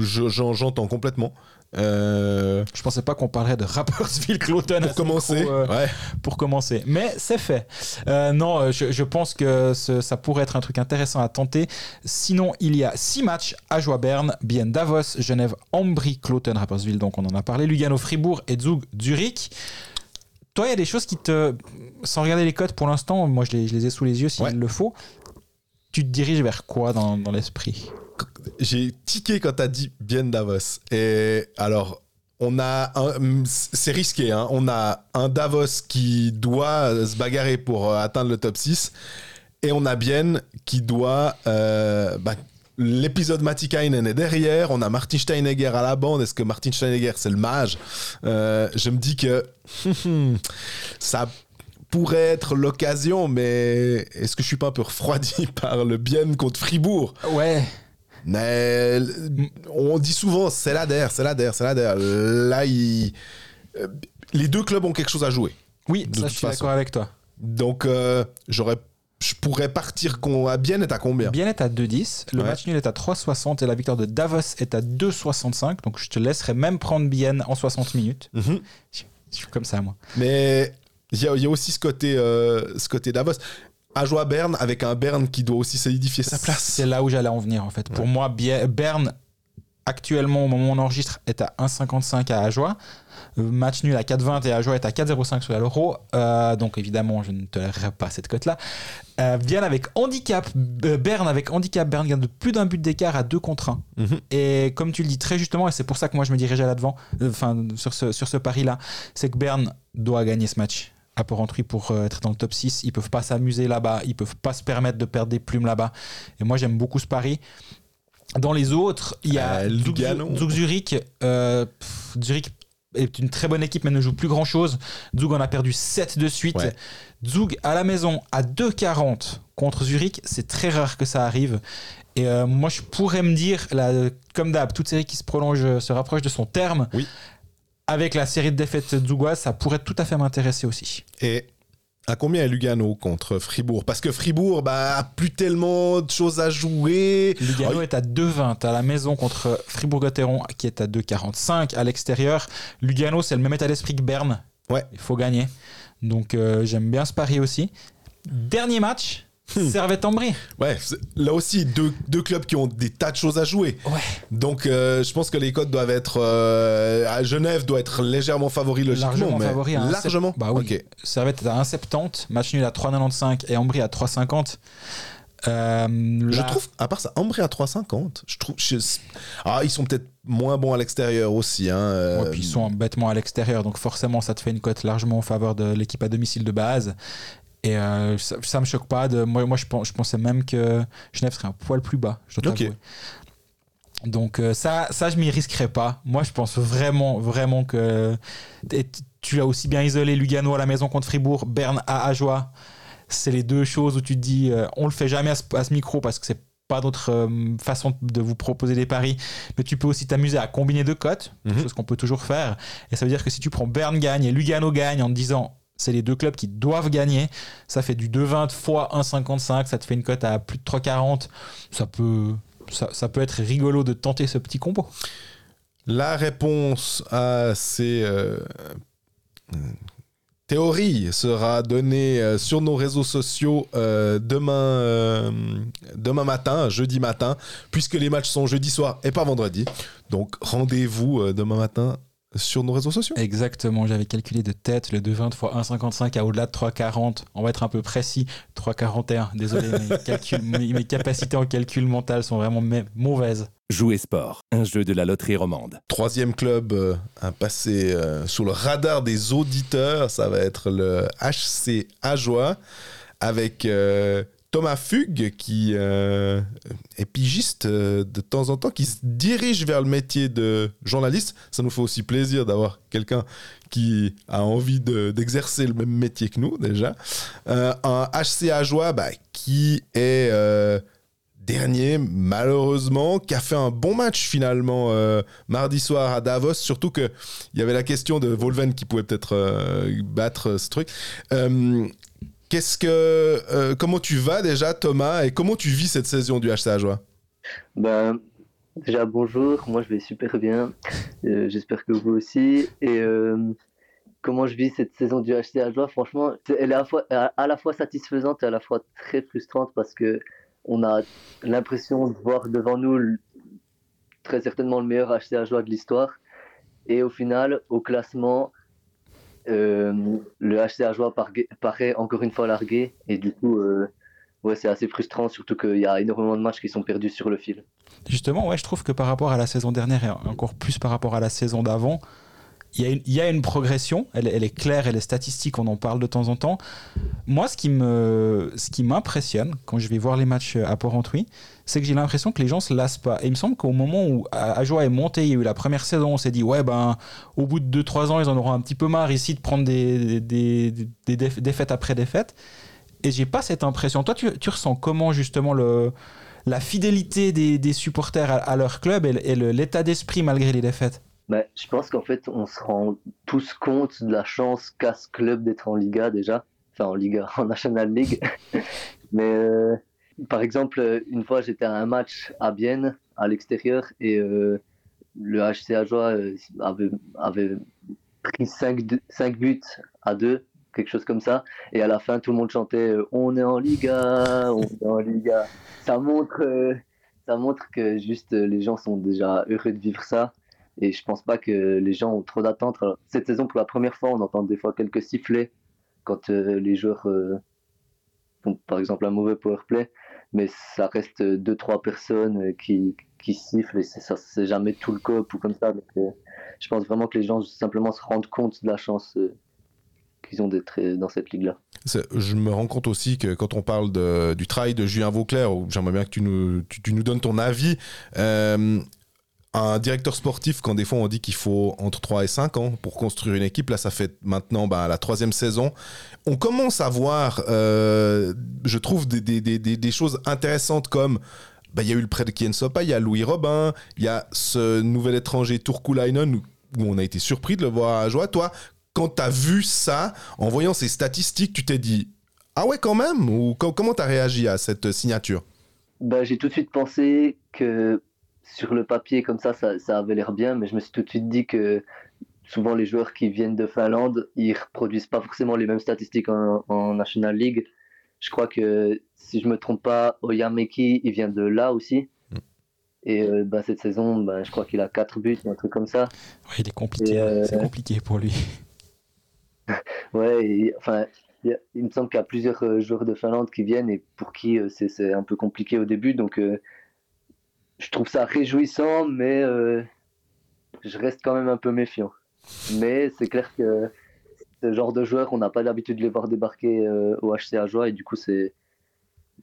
S1: J'entends complètement.
S2: Euh... Je pensais pas qu'on parlerait de Rappersville Cloton
S1: pour commencer.
S2: Euh,
S1: ouais.
S2: Pour commencer, mais c'est fait. Euh, non, je, pense que ça pourrait être un truc intéressant à tenter. Sinon, il y a 6 matchs à Joie Berne, Bien Davos, Genève, Ambry, Cloton, Rappersville, donc on en a parlé, Lugano, Fribourg et Zug, Zurich. Toi, il y a des choses qui te. Sans regarder les codes pour l'instant, moi je les, ai sous les yeux s'il le faut. Tu te diriges vers quoi dans, l'esprit?
S1: J'ai tiqué quand tu as dit bien Davos. Et alors, on a. C'est risqué, hein. On a un Davos qui doit se bagarrer pour euh, atteindre le top 6 Et on a Bien qui doit. euh, bah, L'épisode Matikainen est derrière, on a Martin Steinegger à la bande. Est-ce que Martin Steinegger c'est le mage? Euh, Je me dis que *laughs* ça pourrait être l'occasion, mais est-ce que je suis pas un peu refroidi *laughs* par le bien contre Fribourg?
S2: Ouais,
S1: mais on dit souvent c'est l'ADER, c'est l'ADER, c'est l'ADER. Là, il- euh, les deux clubs ont quelque chose à jouer.
S2: oui,
S1: De
S2: ça, je suis d'accord avec toi.
S1: Donc, euh, j'aurais, je pourrais partir à Bienne est à combien
S2: Bien est à 2,10. Le
S1: Ouais.
S2: match nul est à 3,60 et la victoire de Davos est à 2,65. Donc je te laisserai même prendre Bien en 60 minutes.
S1: Mhm.
S2: Je suis comme ça, moi.
S1: Mais il y, a- il y a aussi ce côté, euh, ce côté Davos. À jouer à Berne avec un Berne qui doit aussi solidifier sa place.
S2: C'est là où j'allais en venir, en fait. Pour moi, Berne, actuellement, au moment où on enregistre, est à 1,55 à Ajoie. Euh, Match nul à 4,20 et Ajoie est à 4,05 sur l'euro. Euh, donc évidemment, je ne tolérerai pas cette cote-là. Euh, avec handicap, euh, Berne avec handicap, Berne gagne de plus d'un but d'écart à 2 contre 1.
S1: Mhm.
S2: Et comme tu le dis très justement, et c'est pour ça que moi je me dirigeais là-devant, euh, enfin sur ce, sur ce pari-là, c'est que Berne doit gagner ce match à Porrentruy pour être dans le top 6. Ils peuvent pas s'amuser là-bas, ils peuvent pas se permettre de perdre des plumes là-bas. Et moi j'aime beaucoup ce pari. Dans les autres, il y a
S1: Euh,
S2: Zug,
S1: Lugano.
S2: Zug Zurich. euh, pff, Zurich est une très bonne équipe mais ne joue plus grand-chose. Zug en a perdu 7 de suite.
S1: Ouais.
S2: Zug à la maison à 2,40 contre Zurich, c'est très rare que ça arrive. Et euh, moi, je pourrais me dire, là, comme d'hab, toute série qui se prolonge euh, se rapproche de son terme.
S1: Oui.
S2: Avec la série de défaites zugoises, ça pourrait tout à fait m'intéresser aussi.
S1: Et à combien est Lugano contre Fribourg? Parce que Fribourg bah, a plus tellement de choses à jouer.
S2: Lugano
S1: Oh,
S2: est à 2,20 à la maison contre Fribourg-Gotteron qui est à 2,45 à l'extérieur. Lugano, c'est le même état d'esprit que Berne.
S1: Ouais.
S2: Il faut gagner. Donc euh, j'aime bien ce pari aussi. Dernier match,
S1: Hmm.
S2: Servette-en-Brie.
S1: Ouais, c'est- là aussi, deux, deux clubs qui ont des tas de choses à jouer.
S2: Ouais.
S1: Donc, euh, je pense que les codes doivent être. euh, à Genève doit être légèrement favori, logiquement.
S2: Largement
S1: mais
S2: favori à
S1: Largement
S2: Bah oui. Servette est à 1,70, match nul à 3,95 et Ambry à 3,50. Euh,
S1: Je trouve, à part ça, Ambry à 3,50. Je trouve. je- Ah, ils sont peut-être moins bons à l'extérieur aussi. Hein, euh,
S2: Ouais, puis ils sont bêtement à l'extérieur, donc forcément ça te fait une cote largement en faveur de l'équipe à domicile de base. Et euh, ça, ça me choque pas. De, moi, moi je, pensais même que Genève serait un poil plus bas. Je dois
S1: Ok.
S2: t'avouer. Donc euh, ça, ça, je m'y risquerais pas. Moi, je pense vraiment, vraiment que tu as aussi bien isolé Lugano à la maison contre Fribourg, Berne à Ajoie. C'est les deux choses où tu te dis, euh, on le fait jamais à ce, à ce micro parce que c'est pas d'autre euh, façon de vous proposer des paris, mais tu peux aussi t'amuser à combiner deux cotes,
S1: Mhm.
S2: chose qu'on peut toujours faire. Et ça veut dire que si tu prends Berne gagne et Lugano gagne en te disant c'est les deux clubs qui doivent gagner, ça fait du 2,20 fois 1,55, ça te fait une cote à plus de 3,40. Ça peut, ça, ça peut être rigolo de tenter ce petit combo.
S1: La réponse à ces euh, théories sera donnée euh, sur nos réseaux sociaux euh, demain, demain matin, jeudi matin, puisque les matchs sont jeudi soir et pas vendredi. Donc rendez-vous demain matin sur nos réseaux sociaux.
S2: Exactement, j'avais calculé de tête le 2,20 fois 1,55 à au-delà de 3,40. On va être un peu précis, 3,41. Désolé, mes, *laughs* calculs- mes- mes capacités en calcul mental sont vraiment ma- mauvaises.
S5: Jouer sport, un jeu de la loterie romande.
S1: Troisième club euh, à passer euh, sous le radar des auditeurs, ça va être le HC Ajoie avec euh, Thomas Fugue qui euh, est pigiste euh, de temps en temps, qui se dirige vers le métier de journaliste. Ça nous fait aussi plaisir d'avoir quelqu'un qui a envie de- d'exercer le même métier que nous déjà. Euh, un HC Ajoie bah, qui est... dernier, malheureusement, qui a fait un bon match finalement mardi soir à Davos, surtout que il y avait la question de Volven qui pouvait peut-être battre ce truc. Qu'est-ce que, euh, comment tu vas déjà, Thomas, et comment tu vis cette saison du HC Ajoie
S6: Ben, déjà bonjour, moi je vais super bien, Euh, j'espère que vous aussi. Et euh, comment je vis cette saison du HC Ajoie, franchement, elle est à la, fois, satisfaisante et à la fois très frustrante parce que on a l'impression de voir devant nous très certainement le meilleur HC Ajoie de l'histoire. Et au final, au classement, euh, le HC Ajoie parga- paraît encore une fois largué. Et du coup, euh, ouais, c'est assez frustrant, surtout qu'il y a énormément de matchs qui sont perdus sur le fil.
S2: Justement, ouais, je trouve que par rapport à la saison dernière et encore plus par rapport à la saison d'avant, il y, a une, progression, elle, est claire, elle est statistique, on en parle de temps en temps. Moi, ce qui m'impressionne quand je vais voir les matchs à Port-Rentruy, c'est que j'ai l'impression que les gens se lassent pas. Et il me semble qu'au moment où Ajoie est monté, il y a eu la première saison, on s'est dit, ouais, ben, au bout de 2-3 ans, ils en auront un petit peu marre ici de prendre des, des, des, des défaites après défaites. Et j'ai pas cette impression. Toi, tu, ressens comment justement le, la fidélité des, supporters à, leur club et l'état d'esprit malgré les défaites?
S6: Bah, Je pense qu'en fait, on se rend tous compte de la chance qu'a ce club d'être en Liga déjà. Enfin, en Liga, *laughs* en National League. *laughs* Mais euh, par exemple, une fois, j'étais à un match à Bienne, à l'extérieur, et euh, le HC Ajoie euh, avait, avait pris 5, 5 buts à 2 quelque chose comme ça. Et à la fin, tout le monde chantait On est en Liga, on est en Liga. Ça montre, ça montre que juste les gens sont déjà heureux de vivre ça. Et je pense pas que les gens ont trop d'attentes. Cette saison, pour la première fois, on entend des fois quelques sifflets quand les joueurs font par exemple un mauvais power play. Mais ça reste deux, trois personnes qui, qui sifflent et ça, c'est jamais tout le cop ou comme ça. Je pense vraiment que les gens simplement se rendent compte de la chance qu'ils ont d'être dans cette ligue-là.
S1: Je me rends compte aussi que quand on parle de, du travail de Julien Vauclair, j'aimerais bien que tu nous, tu, nous donnes ton avis. Euh, un directeur sportif, quand des fois on dit qu'il faut entre 3 et 5 ans pour construire une équipe, là ça fait maintenant bah, la troisième saison, on commence à voir, euh, je trouve, des, des, des, des, choses intéressantes comme bah, il y a eu le prêt de Kien Sopa, il y a Louis Robin, il y a ce nouvel étranger Turkulainen où on a été surpris de le voir à joie. Toi, quand tu as vu ça, en voyant ces statistiques, tu t'es dit Ah ouais, quand même Ou comment tu as réagi à cette signature?
S6: Bah, J'ai tout de suite pensé que sur le papier, comme ça, ça, ça avait l'air bien, mais je me suis tout de suite dit que souvent les joueurs qui viennent de Finlande, ils reproduisent pas forcément les mêmes statistiques en, en National League. Je crois que si je me trompe pas, Oyameki, il vient de là aussi. Et euh, bah, cette saison, bah, je crois qu'il a 4 buts, un truc comme ça.
S2: Ouais, il est compliqué, euh... c'est compliqué pour lui. *laughs*
S6: ouais, et, enfin, il, me semble qu'il y a plusieurs euh, joueurs de Finlande qui viennent et pour qui euh, c'est un peu compliqué au début. Donc, euh, je trouve ça réjouissant, mais je reste quand même un peu méfiant. Mais c'est clair que ce genre de joueurs, on n'a pas l'habitude de les voir débarquer au HCA Joie et du coup, c'est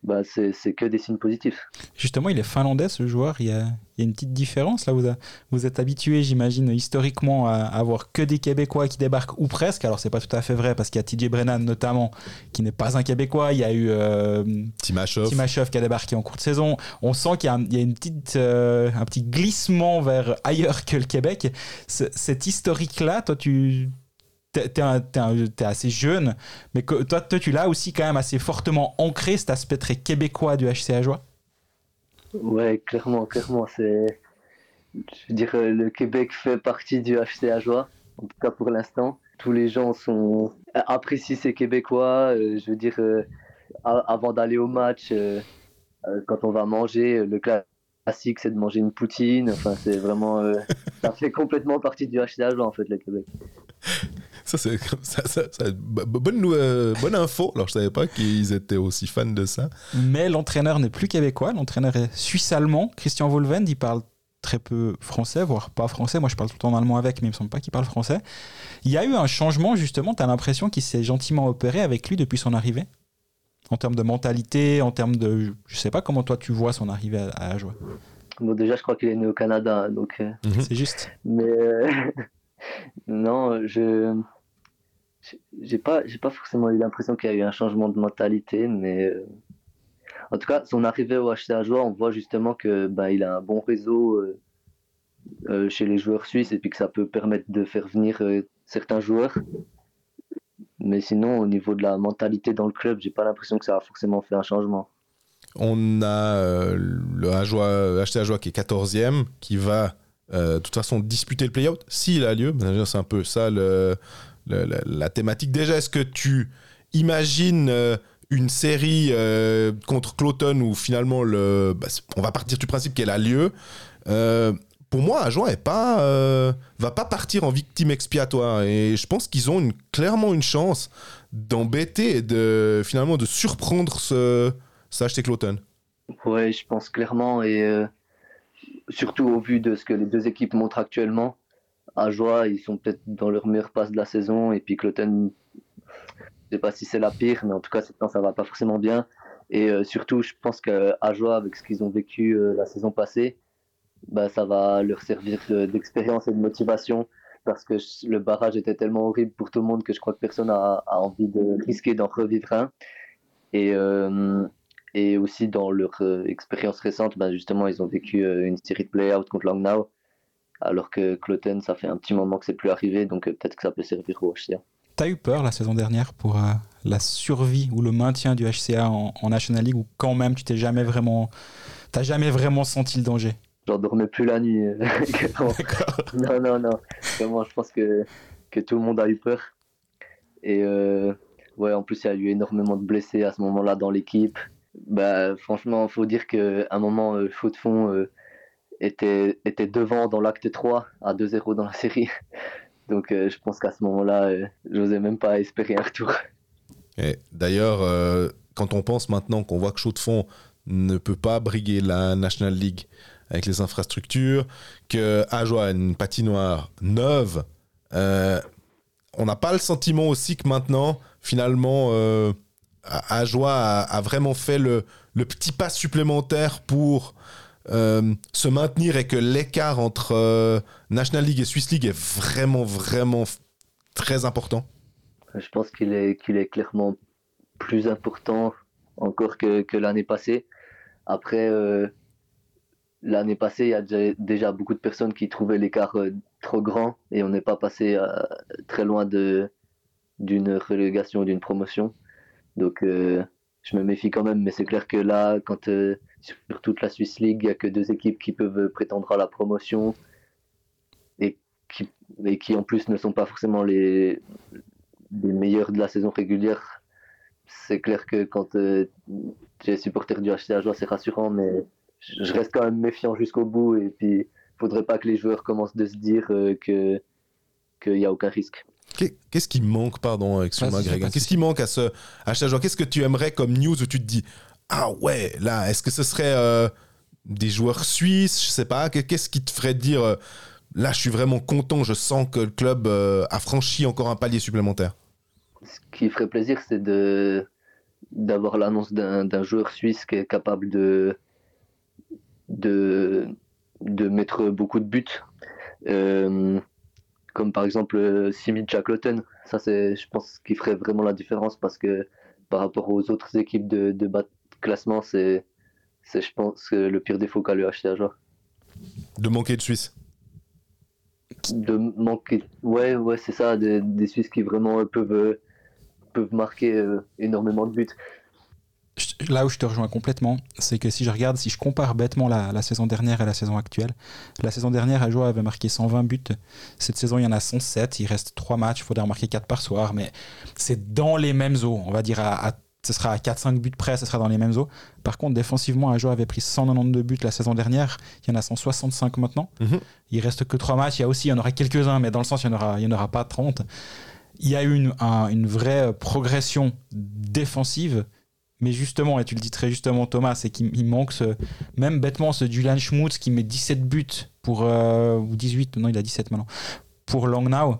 S6: bah, c'est que des signes positifs.
S2: Justement, il est finlandais ce joueur. Il y a, il y a une petite différence là. Vous, a, vous êtes habitué, j'imagine, historiquement à avoir que des Québécois qui débarquent ou presque. Alors, c'est pas tout à fait vrai parce qu'il y a TJ Brennan notamment qui n'est pas un Québécois. Il y a eu euh,
S1: Timashov.
S2: Timashov qui a débarqué en cours de saison. On sent qu'il y a, un, il y a une petite, euh, un petit glissement vers ailleurs que le Québec. C cet historique là, toi, tu t'es es, assez jeune, mais que, toi, tu l'as aussi quand même assez fortement ancré, cet aspect très québécois du HC Ajoie
S6: Ouais, clairement, clairement. C'est, je veux dire, le Québec fait partie du HC Ajoie, en tout cas pour l'instant. Tous les gens sont apprécient ces Québécois. Euh, je veux dire, euh, avant d'aller au match, euh, quand on va manger, le classique, c'est de manger une poutine. Enfin, c'est vraiment, *laughs* ça fait complètement partie du HC Ajoie en fait, le Québec.
S1: Ça, c'est ça, ça, ça, bonne, euh, bonne info. Alors, je savais pas qu'ils étaient aussi fans de ça.
S2: Mais l'entraîneur n'est plus québécois. L'entraîneur est suisse-allemand. Christian Wolvend, il parle très peu français, voire pas français. Moi, je parle tout le temps en allemand avec, mais il me semble pas qu'il parle français. Il y a eu un changement, justement. Tu as l'impression qu'il s'est gentiment opéré avec lui depuis son arrivée? En termes de mentalité, en termes de. Je sais pas comment toi tu vois son arrivée à, à jouer.
S6: Bon, déjà, je crois qu'il est né au Canada, donc. Euh...
S2: Mm -hmm. C'est juste.
S6: Mais. Euh... *laughs* non, je j'ai pas j'ai pas forcément eu l'impression qu'il y a eu un changement de mentalité mais euh, en tout cas son arrivée au HCA Joie on voit justement que bah, il a un bon réseau euh, euh, chez les joueurs suisses et puis que ça peut permettre de faire venir euh, certains joueurs mais sinon au niveau de la mentalité dans le club j'ai pas l'impression que ça a forcément fait un changement
S1: on a euh, le HCA Joie qui est 14e qui va de toute façon disputer le play-out s'il a lieu c'est un peu ça la, thématique. Déjà, est-ce que tu imagines euh, une série euh, contre Cloton où finalement le, bah, on va partir du principe qu'elle a lieu euh, Pour moi, Ajoie est pas, va pas partir en victime expiatoire et je pense qu'ils ont clairement une chance d'embêter et de finalement de surprendre ce, HT Cloton.
S6: Ouais, je pense clairement et surtout au vu de ce que les deux équipes montrent actuellement à Joie, ils sont peut-être dans leur meilleure passe de la saison. Et puis Cloten, je sais pas si c'est la pire, mais en tout cas, cette temps, ça va pas forcément bien. Et euh, surtout, je pense qu'à Joie, avec ce qu'ils ont vécu euh, la saison passée, bah, ça va leur servir d'expérience et de motivation parce que le barrage était tellement horrible pour tout le monde que je crois que personne a, a envie de risquer d'en revivre un. Et, euh, et aussi dans leur expérience récente, bah, justement, ils ont vécu une série de play-out contre Langnau, alors que Cloten, ça fait un petit moment que c'est plus arrivé, donc peut-être que ça peut servir au HCA.
S2: T'as eu peur la saison dernière pour la survie ou le maintien du HCA en, National League ou quand même tu t'es jamais vraiment t'as jamais vraiment senti le danger?
S6: J'en dormais plus la nuit. *laughs* *laughs* non, non, non. Vraiment, je pense que, que tout le monde a eu peur. Et euh, ouais, en plus, il y a eu énormément de blessés à ce moment-là dans l'équipe. Bah, franchement, il faut dire qu'à un moment, euh, Faux de Fond euh, était, était devant dans l'acte 3 à 2-0 dans la *laughs* série. Donc euh, je pense qu'à ce moment-là, je n'osais même pas espérer un retour.
S1: D'ailleurs, quand on pense maintenant qu'on voit que Chaud de Fond ne peut pas briguer la National League avec les infrastructures, que Ajoie a une patinoire neuve, euh, on n'a pas le sentiment aussi que maintenant, finalement, euh, Ajoie a, vraiment fait le, petit pas supplémentaire pour euh, se maintenir et que l'écart entre euh, National League et Swiss League est vraiment, vraiment très important
S6: Je pense qu'il est, clairement plus important encore que, que l'année passée. Après, l'année passée, il y a déjà, beaucoup de personnes qui trouvaient l'écart euh, trop grand et on n'est pas passé euh, très loin de, d'une relégation ou d'une promotion. Donc, je me méfie quand même, mais c'est clair que là, quand sur toute la Swiss League, il n'y a que deux équipes qui peuvent prétendre à la promotion et qui, et qui en plus ne sont pas forcément les, les meilleurs de la saison régulière. C'est clair que quand tu es supporter du HCA c'est rassurant, mais je reste quand même méfiant jusqu'au bout. Et puis, il faudrait pas que les joueurs commencent de se dire euh, que qu'il n'y a aucun risque.
S1: Qu'est-ce qui manque, pardon, excuse-moi, Greg, qu'est-ce qui manque à ce HCA Qu'est-ce que tu aimerais comme news où tu te dis Ah ouais, là, est-ce que ce serait euh, des joueurs suisses? Je sais pas. Qu'est-ce qui te ferait dire euh, Là, je suis vraiment content, je sens que le club a franchi encore un palier supplémentaire?
S6: Ce qui ferait plaisir, c'est de d'avoir l'annonce d'un joueur suisse qui est capable de, de, de mettre beaucoup de buts. Euh, comme par exemple Simi Chakloten. Ça, c'est, je pense, ce qui ferait vraiment la différence parce que par rapport aux autres équipes de, de bas de classement, c'est, c'est, je pense, le pire défaut qu'a le HCA
S1: De manquer de Suisse
S6: De manquer. Ouais, ouais, c'est ça, des, des Suisses qui vraiment peuvent peuvent marquer euh, énormément de buts.
S2: Là où je te rejoins complètement, c'est que si je regarde, si je compare bêtement la, saison dernière et la saison actuelle, la saison dernière, Ajoa avait marqué 120 buts. Cette saison, il y en a 107. Il reste 3 matchs. Il faudrait en marquer 4 par soir. Mais c'est dans les mêmes eaux. On va dire à, ce sera à 4-5 buts près, ce sera dans les mêmes eaux. Par contre, défensivement, Ajoa avait pris 192 buts la saison dernière. Il y en a 165 maintenant. Mhm. Il reste que 3 matchs. Il y a aussi, il y en aura quelques-uns, mais dans le sens, il n'y en, aura, il y en aura pas 30 il y a eu une, une vraie progression défensive. Mais justement, et tu le dis très justement, Thomas, c'est qu'il manque ce, même bêtement ce Julian Schmutz qui met 17 buts pour. Euh, ou 18, non, il a 17 maintenant. Pour Langnau.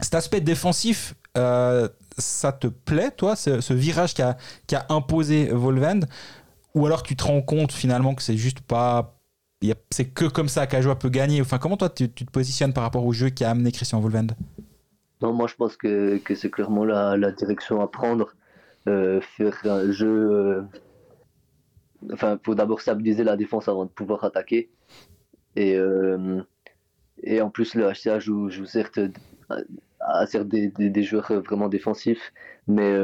S2: Cet aspect défensif, euh, ça te plaît, toi, ce, virage qu'a a imposé Volvend Ou alors tu te rends compte finalement que c'est juste pas. C'est que comme ça qu'Ajoa peut gagner? Enfin, comment toi tu, te positionnes par rapport au jeu qui a amené Christian Volvend
S6: non, moi je pense que, que c'est clairement la, la, direction à prendre. Euh, faire un jeu. Euh, enfin, faut d'abord stabiliser la défense avant de pouvoir attaquer. Et, euh, et en plus, le HCA joue, certes, a, certes des, des, joueurs vraiment défensifs, mais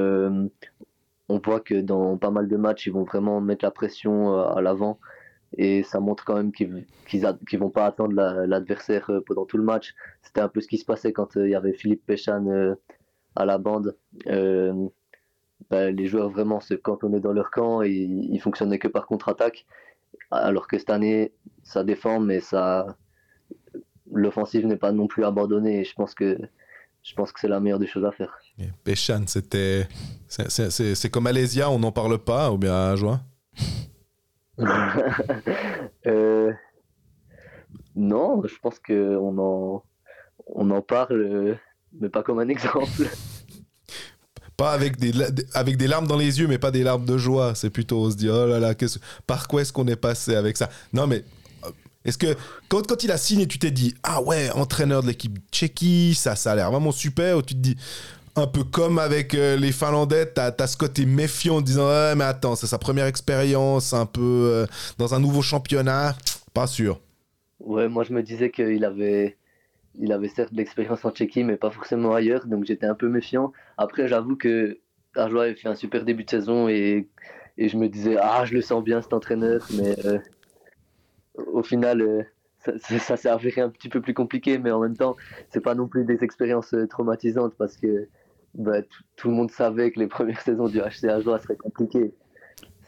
S6: on voit que dans pas mal de matchs, ils vont vraiment mettre la pression à l'avant et ça montre quand même qu'ils qu'ils vont pas attendre l'adversaire euh, pendant tout le match. C'était un peu ce qui se passait quand euh, il y avait Philippe Péchan euh, à la bande. Ben, les joueurs vraiment se cantonnaient dans leur camp et ils fonctionnaient que par contre-attaque. Alors que cette année, ça défend, mais ça, l'offensive n'est pas non plus abandonnée. Et je pense que je pense que c'est la meilleure des choses à faire.
S1: Péchan, c'était, c'est comme Alésia, on n'en parle pas ou bien à Joie *laughs*
S6: euh, non, je pense qu'on en, on en parle, mais pas comme un exemple.
S1: Pas avec des, larmes dans les yeux, mais pas des larmes de joie. C'est plutôt on se dit, oh là là, par quoi est-ce qu'on est passé avec ça? Non, mais euh, est-ce que quand, il a signé, tu t'es dit, ah ouais, entraîneur de l'équipe tchéquie, ça, ça a l'air vraiment super, ou tu te dis, un peu comme avec euh, les Finlandais, t'as as ce côté méfiant en disant, ouais, mais attends, c'est sa première expérience, un peu euh, dans un nouveau championnat, pas sûr.
S6: Ouais, moi je me disais qu'il avait, il avait certes de l'expérience en Tchéquie, mais pas forcément ailleurs, donc j'étais un peu méfiant. Après, j'avoue que Arjois avait fait un super début de saison et, et je me disais, ah, je le sens bien cet entraîneur, mais euh, au final, euh, ça, s'est avéré un petit peu plus compliqué, mais en même temps, c'est pas non plus des expériences euh, traumatisantes parce que bah, tout, le monde savait que les *laughs* premières saisons du HC Arjois seraient compliquées.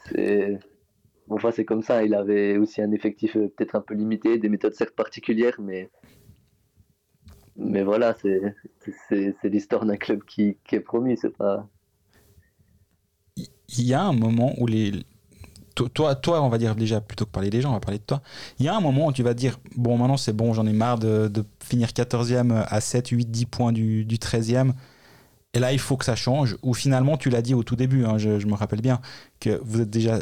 S6: C'est. Enfin, c'est comme ça, il avait aussi un effectif peut-être un peu limité, des méthodes certes particulières, mais, mais voilà, c'est, l'histoire d'un club qui, qui est promis, c'est pas.
S2: il y a un moment où les. to- Toi, toi, on va dire déjà, plutôt que parler des gens, on va parler de toi. Il y a un moment où tu vas dire Bon, maintenant c'est bon, j'en ai marre de, de finir 14e à 7, 8, 10 points du, du 13e. Et là, il faut que ça change. Ou finalement, tu l'as dit au tout début, hein, je, me rappelle bien, que vous êtes déjà.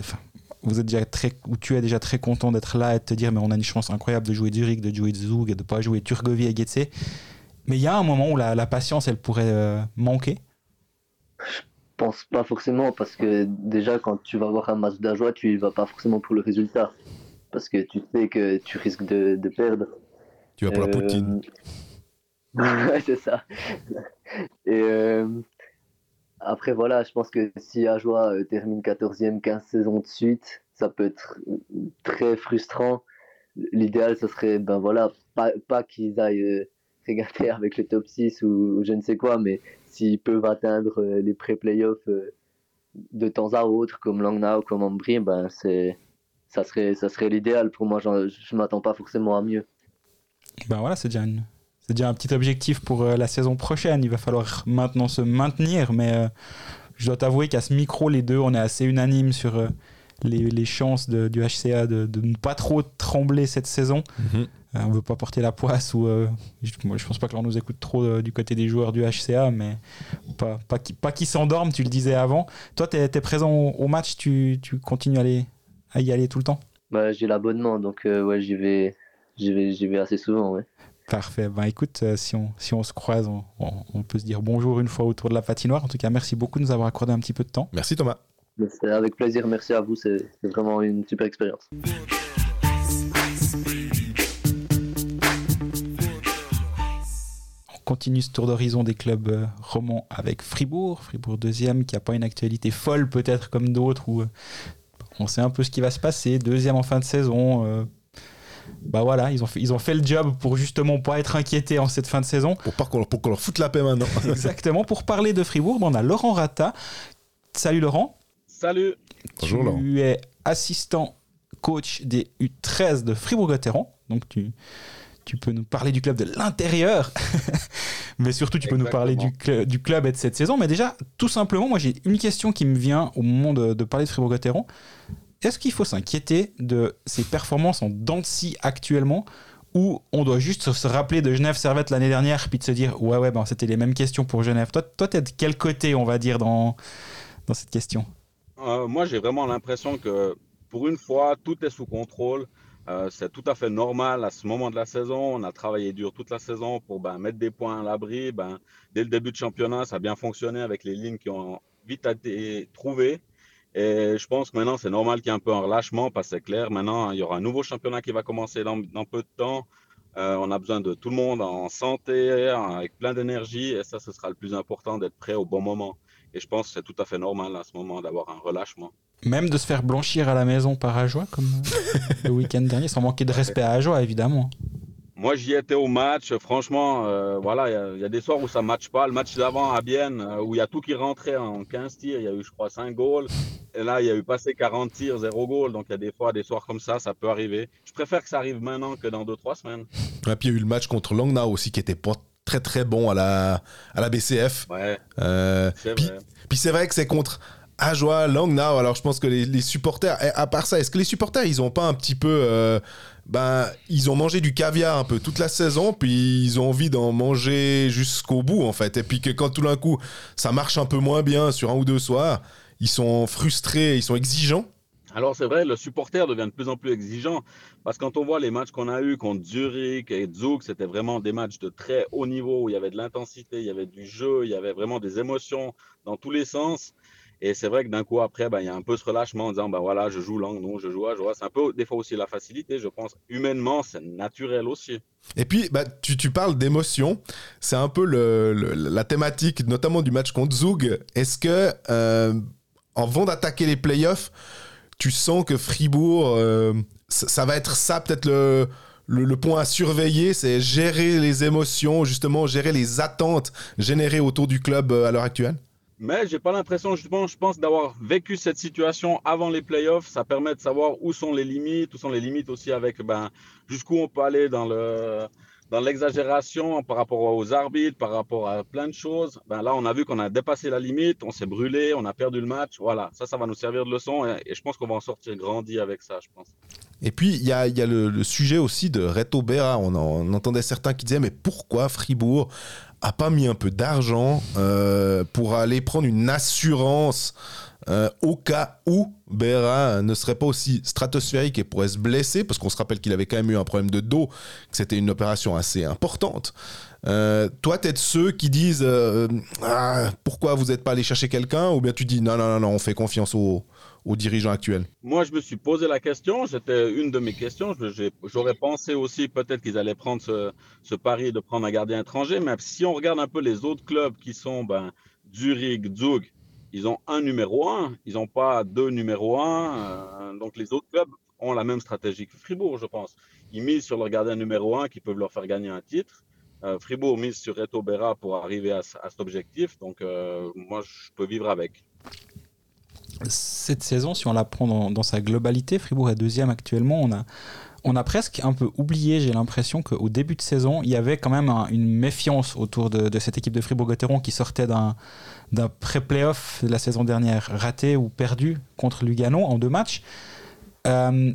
S2: Vous êtes déjà très, ou tu es déjà très content d'être là et de te dire, mais on a une chance incroyable de jouer Zurich, de jouer Zug, de pas jouer Turgovie et Getse. Mais il y a un moment où la, la patience, elle pourrait euh, manquer?
S6: Je pense pas forcément, parce que déjà, quand tu vas voir un match d'Ajoie, tu y vas pas forcément pour le résultat. Parce que tu sais que tu risques de, de perdre.
S1: Tu vas pour la
S6: Euh,
S1: poutine. *laughs*
S6: ouais, c'est ça. Et euh, après, voilà, je pense que si Ajoie euh, termine 14e 15 saisons de suite, ça peut être très frustrant. L'idéal, ce serait, ben voilà, pas, pas qu'ils aillent avec le top 6 ou, je ne sais quoi, mais s'ils peuvent atteindre euh, les pré-playoffs euh, de temps à autre, comme Langnau, comme Ambry, ben c'est, ça serait, ça serait l'idéal. Pour moi, je ne m'attends pas forcément à mieux.
S2: Ben voilà, c'est déjà, un petit objectif pour euh, la saison prochaine. Il va falloir maintenant se maintenir, mais je dois t'avouer qu'à ce micro, les deux, on est assez unanimes sur les, les chances de- du HCA de, de ne pas trop trembler cette saison.
S1: Mhm.
S2: Euh, on veut pas porter la poisse ou euh, je, moi, je pense pas que l'on nous écoute trop euh, du côté des joueurs du HCA, mais pas, pas qu'ils pas qu'ils s'endorment, tu le disais avant. Toi, tu es, présent au, au match, tu, tu continues à, aller, à y aller tout le temps?
S6: Bah, j'ai l'abonnement, donc euh, ouais, j'y vais, j'y vais, j'y vais assez souvent, ouais.
S2: Parfait. Ben écoute, euh, si, on, si on se croise, on, on- on peut se dire bonjour une fois autour de la patinoire. En tout cas, merci beaucoup de nous avoir accordé un petit peu de temps.
S1: Merci Thomas.
S6: Mais c'est avec plaisir, merci à vous, c'est c'est vraiment une super expérience.
S2: On continue ce tour d'horizon des clubs euh, romans avec Fribourg. Fribourg deuxième, qui n'a pas une actualité folle peut-être comme d'autres, où euh, on sait un peu ce qui va se passer. Deuxième en fin de saison. euh, bah voilà, ils ont, fait, ils ont fait le job pour justement pas être inquiétés en cette fin de saison.
S1: Pour pas qu'on pour qu'on leur foute la paix maintenant.
S2: Exactement. Pour parler de Fribourg, ben, on a Laurent Rata. Salut Laurent.
S7: Salut.
S1: Bonjour,
S2: tu
S1: Laurent.
S2: es assistant coach des U13 de Fribourg-Gotteron. Donc tu, tu peux nous parler du club de l'intérieur. *laughs* Mais surtout, tu peux nous parler du, cl- du club et de cette saison. Mais déjà, tout simplement, moi j'ai une question qui me vient au moment de, de parler de Fribourg-Gotteron. Est-ce qu'il faut s'inquiéter de ses performances en scie actuellement ou on doit juste se rappeler de Genève Servette l'année dernière puis de se dire ouais ouais ben c'était les mêmes questions pour Genève. Toi toi t'es de quel côté on va dire dans dans cette question?
S7: Euh, moi, j'ai vraiment l'impression que pour une fois, tout est sous contrôle. Euh, c'est tout à fait normal à ce moment de la saison. On a travaillé dur toute la saison pour ben, mettre des points à l'abri. Ben, dès le début de championnat, ça a bien fonctionné avec les lignes qui ont vite été trouvées. Et je pense que maintenant, c'est normal qu'il y ait un peu un relâchement parce que c'est clair. Maintenant, il y aura un nouveau championnat qui va commencer dans, peu de temps. Euh, on a besoin de tout le monde en santé, avec plein d'énergie. Et ça, ce sera le plus important d'être prêt au bon moment. Et je pense que c'est tout à fait normal à ce moment d'avoir un relâchement.
S2: Même de se faire blanchir à la maison par Ajoie, comme euh, *laughs* le week-end dernier, sans manquer de respect à Ajoie, évidemment.
S7: Moi, j'y étais au match. Franchement, euh, voilà, il y a- il y, a des soirs où ça ne matche pas. Le match d'avant à Bienne, euh, où il y a tout qui rentrait en 15 tirs, il y a eu, je crois, 5 goals. Et là, il y a eu passé 40 tirs, 0 goal. Donc, il y a des fois, des soirs comme ça, ça peut arriver. Je préfère que ça arrive maintenant que dans 2-3 semaines.
S1: Et puis il y a eu le match contre Langnau aussi qui était pas très très bon à la, à la BCF.
S7: Ouais,
S1: Euh, puis c'est vrai que c'est contre Ajoie, Langnau. Alors je pense que les, les supporters, eh, à part ça, est-ce que les supporters ils ont pas un petit peu euh, ben, ils ont mangé du caviar un peu toute la saison, puis ils ont envie d'en manger jusqu'au bout, en fait. Et puis que quand tout d'un coup, ça marche un peu moins bien sur un ou deux soirs, ils sont frustrés, ils sont exigeants.
S7: Alors c'est vrai, le supporter devient de plus en plus exigeant parce que quand on voit les matchs qu'on a eus contre Zurich et Zug, c'était vraiment des matchs de très haut niveau où il y avait de l'intensité, il y avait du jeu, il y avait vraiment des émotions dans tous les sens. Et c'est vrai que d'un coup après, ben, il y a un peu ce relâchement en disant ben voilà, je joue langue, non, je joue à joie. C'est un peu des fois aussi la facilité, je pense. Humainement, c'est naturel aussi.
S1: Et puis, bah, tu, parles d'émotion. C'est un peu la thématique, notamment du match contre Zug. Est-ce que, euh, en d'attaquer les playoffs, tu sens que Fribourg, euh, ça, va être ça, peut-être le, le, le point à surveiller, c'est gérer les émotions, justement, gérer les attentes générées autour du club euh, à l'heure actuelle?
S7: Mais j'ai pas l'impression, justement, je pense d'avoir vécu cette situation avant les playoffs. Ça permet de savoir où sont les limites, où sont les limites aussi avec ben, jusqu'où on peut aller dans le dans l'exagération par rapport aux arbitres, par rapport à plein de choses. Ben là, on a vu qu'on a dépassé la limite, on s'est brûlé, on a perdu le match. Voilà, ça, ça va nous servir de leçon et, je pense qu'on va en sortir grandi avec ça, je pense.
S1: Et puis, il y a, le, sujet aussi de Reto Berra. On entendait certains qui disaient, mais pourquoi Fribourg a pas mis un peu d'argent euh, pour aller prendre une assurance euh, au cas où Berra ne serait pas aussi stratosphérique et pourrait se blesser, parce qu'on se rappelle qu'il avait quand même eu un problème de dos, que c'était une opération assez importante. Euh, toi, t'es de ceux qui disent euh, Ah, pourquoi vous n'êtes pas allé chercher quelqu'un? Ou bien tu dis non, non, non, non, on fait confiance aux, aux dirigeants actuels
S7: Moi, je me suis posé la question, c'était une de mes questions. J'aurais pensé aussi peut-être qu'ils allaient prendre ce, pari de prendre un gardien étranger, mais si on regarde un peu les autres clubs qui sont ben, Zurich, Zug, ils ont un numéro un, ils n'ont pas deux numéro un. euh, donc les autres clubs ont la même stratégie que Fribourg, je pense. Ils misent sur leur gardien numéro un qui peuvent leur faire gagner un titre. Euh, Fribourg mise sur Reto Berra pour arriver à cet objectif. Donc euh, moi, je peux vivre avec.
S2: Cette saison, si on la prend dans, dans sa globalité, Fribourg est deuxième actuellement. On a, on a presque un peu oublié, j'ai l'impression qu'au début de saison, il y avait quand même un- une méfiance autour de, de cette équipe de Fribourg-Gotteron qui sortait d'un d'un pré-playoff de la saison dernière raté ou perdu contre Lugano en deux matchs. Euh,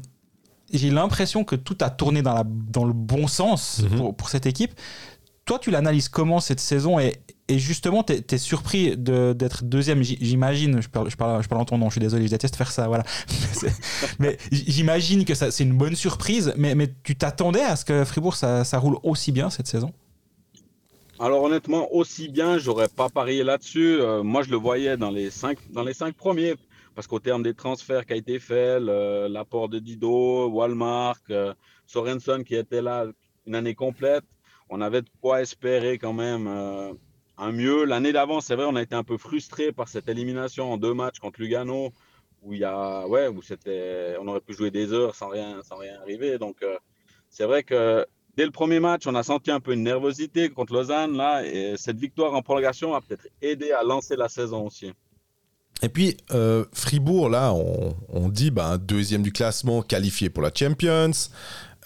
S2: j'ai l'impression que tout a tourné dans, la, dans le bon sens
S1: Mhm.
S2: pour, pour cette équipe. Toi, tu l'analyses comment cette saison et, et justement, tu es, surpris de- d'être deuxième, j'imagine. Je parle, je, parle, en ton nom, je suis désolé, je déteste faire ça. Voilà. *laughs* Mais j'imagine que c'est une bonne surprise, mais, mais tu t'attendais à ce que Fribourg ça, ça roule aussi bien cette saison?
S7: Alors honnêtement, aussi bien, j'aurais pas parié là-dessus. Euh, moi, je le voyais dans les cinq, dans les cinq premiers, parce qu'au terme des transferts qui a été fait, l'apport de Dido, Walmart, euh, Sorensen qui était là une année complète, on avait de quoi espérer quand même euh, un mieux. L'année d'avant, c'est vrai, on a été un peu frustré par cette élimination en deux matchs contre Lugano, où il y a, ouais, où c'était, on aurait pu jouer des heures sans rien, sans rien arriver. Donc euh, c'est vrai que Dès le premier match, on a senti un peu une nervosité contre Lausanne, là, et cette victoire en prolongation a peut-être aidé à lancer la saison aussi.
S1: Et puis, euh, Fribourg, là, on, dit ben, deuxième du classement, qualifié pour la Champions,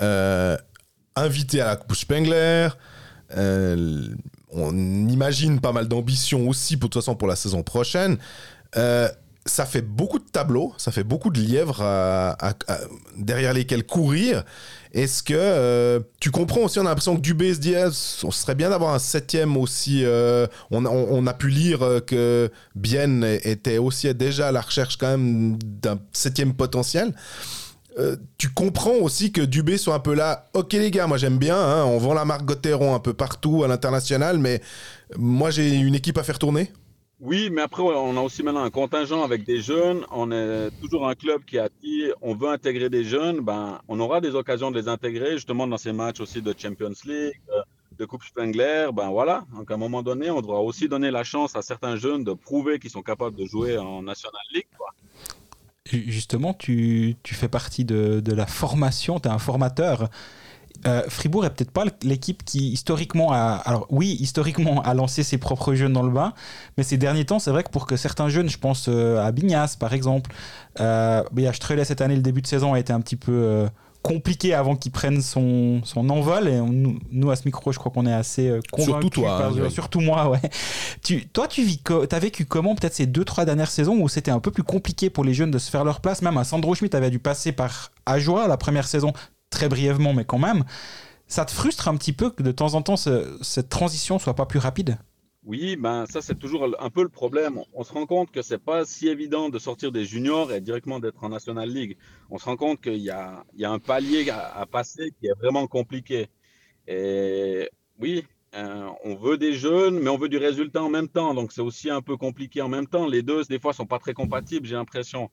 S1: euh, invité à la Coupe Spengler. On imagine pas mal d'ambition aussi, pour, de toute façon, pour la saison prochaine. Euh, ça fait beaucoup de tableaux, ça fait beaucoup de lièvres derrière lesquels courir. Est-ce que euh, tu comprends aussi, on a l'impression que Dubé se dit, ah, on serait bien d'avoir un septième aussi. euh, on, a- pu lire que Bienne était aussi déjà à la recherche quand même d'un septième potentiel. Euh, tu comprends aussi que Dubé soit un peu là. Ok les gars, moi j'aime bien. hein, on vend la marque Gotteron un peu partout à l'international, mais moi j'ai une équipe à faire tourner.
S7: Oui, mais après, on a aussi maintenant un contingent avec des jeunes. On est toujours un club qui a dit on veut intégrer des jeunes. Ben, on aura des occasions de les intégrer, justement, dans ces matchs aussi de Champions League, euh, de Coupe Spengler. Ben voilà. Donc, à un moment donné, on devra aussi donner la chance à certains jeunes de prouver qu'ils sont capables de jouer en National League.
S2: Ju- Justement, tu, tu fais partie de, de la formation, tu es un formateur. Euh, Fribourg est peut-être pas l'équipe qui historiquement a, alors oui, historiquement a lancé ses propres jeunes dans le bain, mais ces derniers temps, c'est vrai que pour que certains jeunes, je pense euh, à Bignas par exemple, euh, mais à Strelay cette année, le début de saison a été un petit peu euh, compliqué avant qu'il prenne son, son envol. Et on- nous, nous, à ce micro, je crois qu'on est assez euh, convaincus.
S1: Surtout toi,
S2: par-
S1: hein,
S2: surtout moi, ouais. Tu, toi, tu vis, as vécu comment peut-être ces deux, trois dernières saisons où c'était un peu plus compliqué pour les jeunes de se faire leur place? Même un Sandro Schmidt avait dû passer par Ajoie la première saison. très brièvement, mais quand même. Ça te frustre un petit peu que de temps en temps cette transition soit pas plus rapide?
S7: Oui, ben ça c'est toujours un peu le problème. On se rend compte que c'est pas si évident de sortir des juniors et directement d'être en National League. On se rend compte qu'il y a, un palier à, passer qui est vraiment compliqué. Et oui, euh, on veut des jeunes, mais on veut du résultat en même temps. Donc c'est aussi un peu compliqué en même temps. Les deux, des fois, sont pas très compatibles, j'ai l'impression.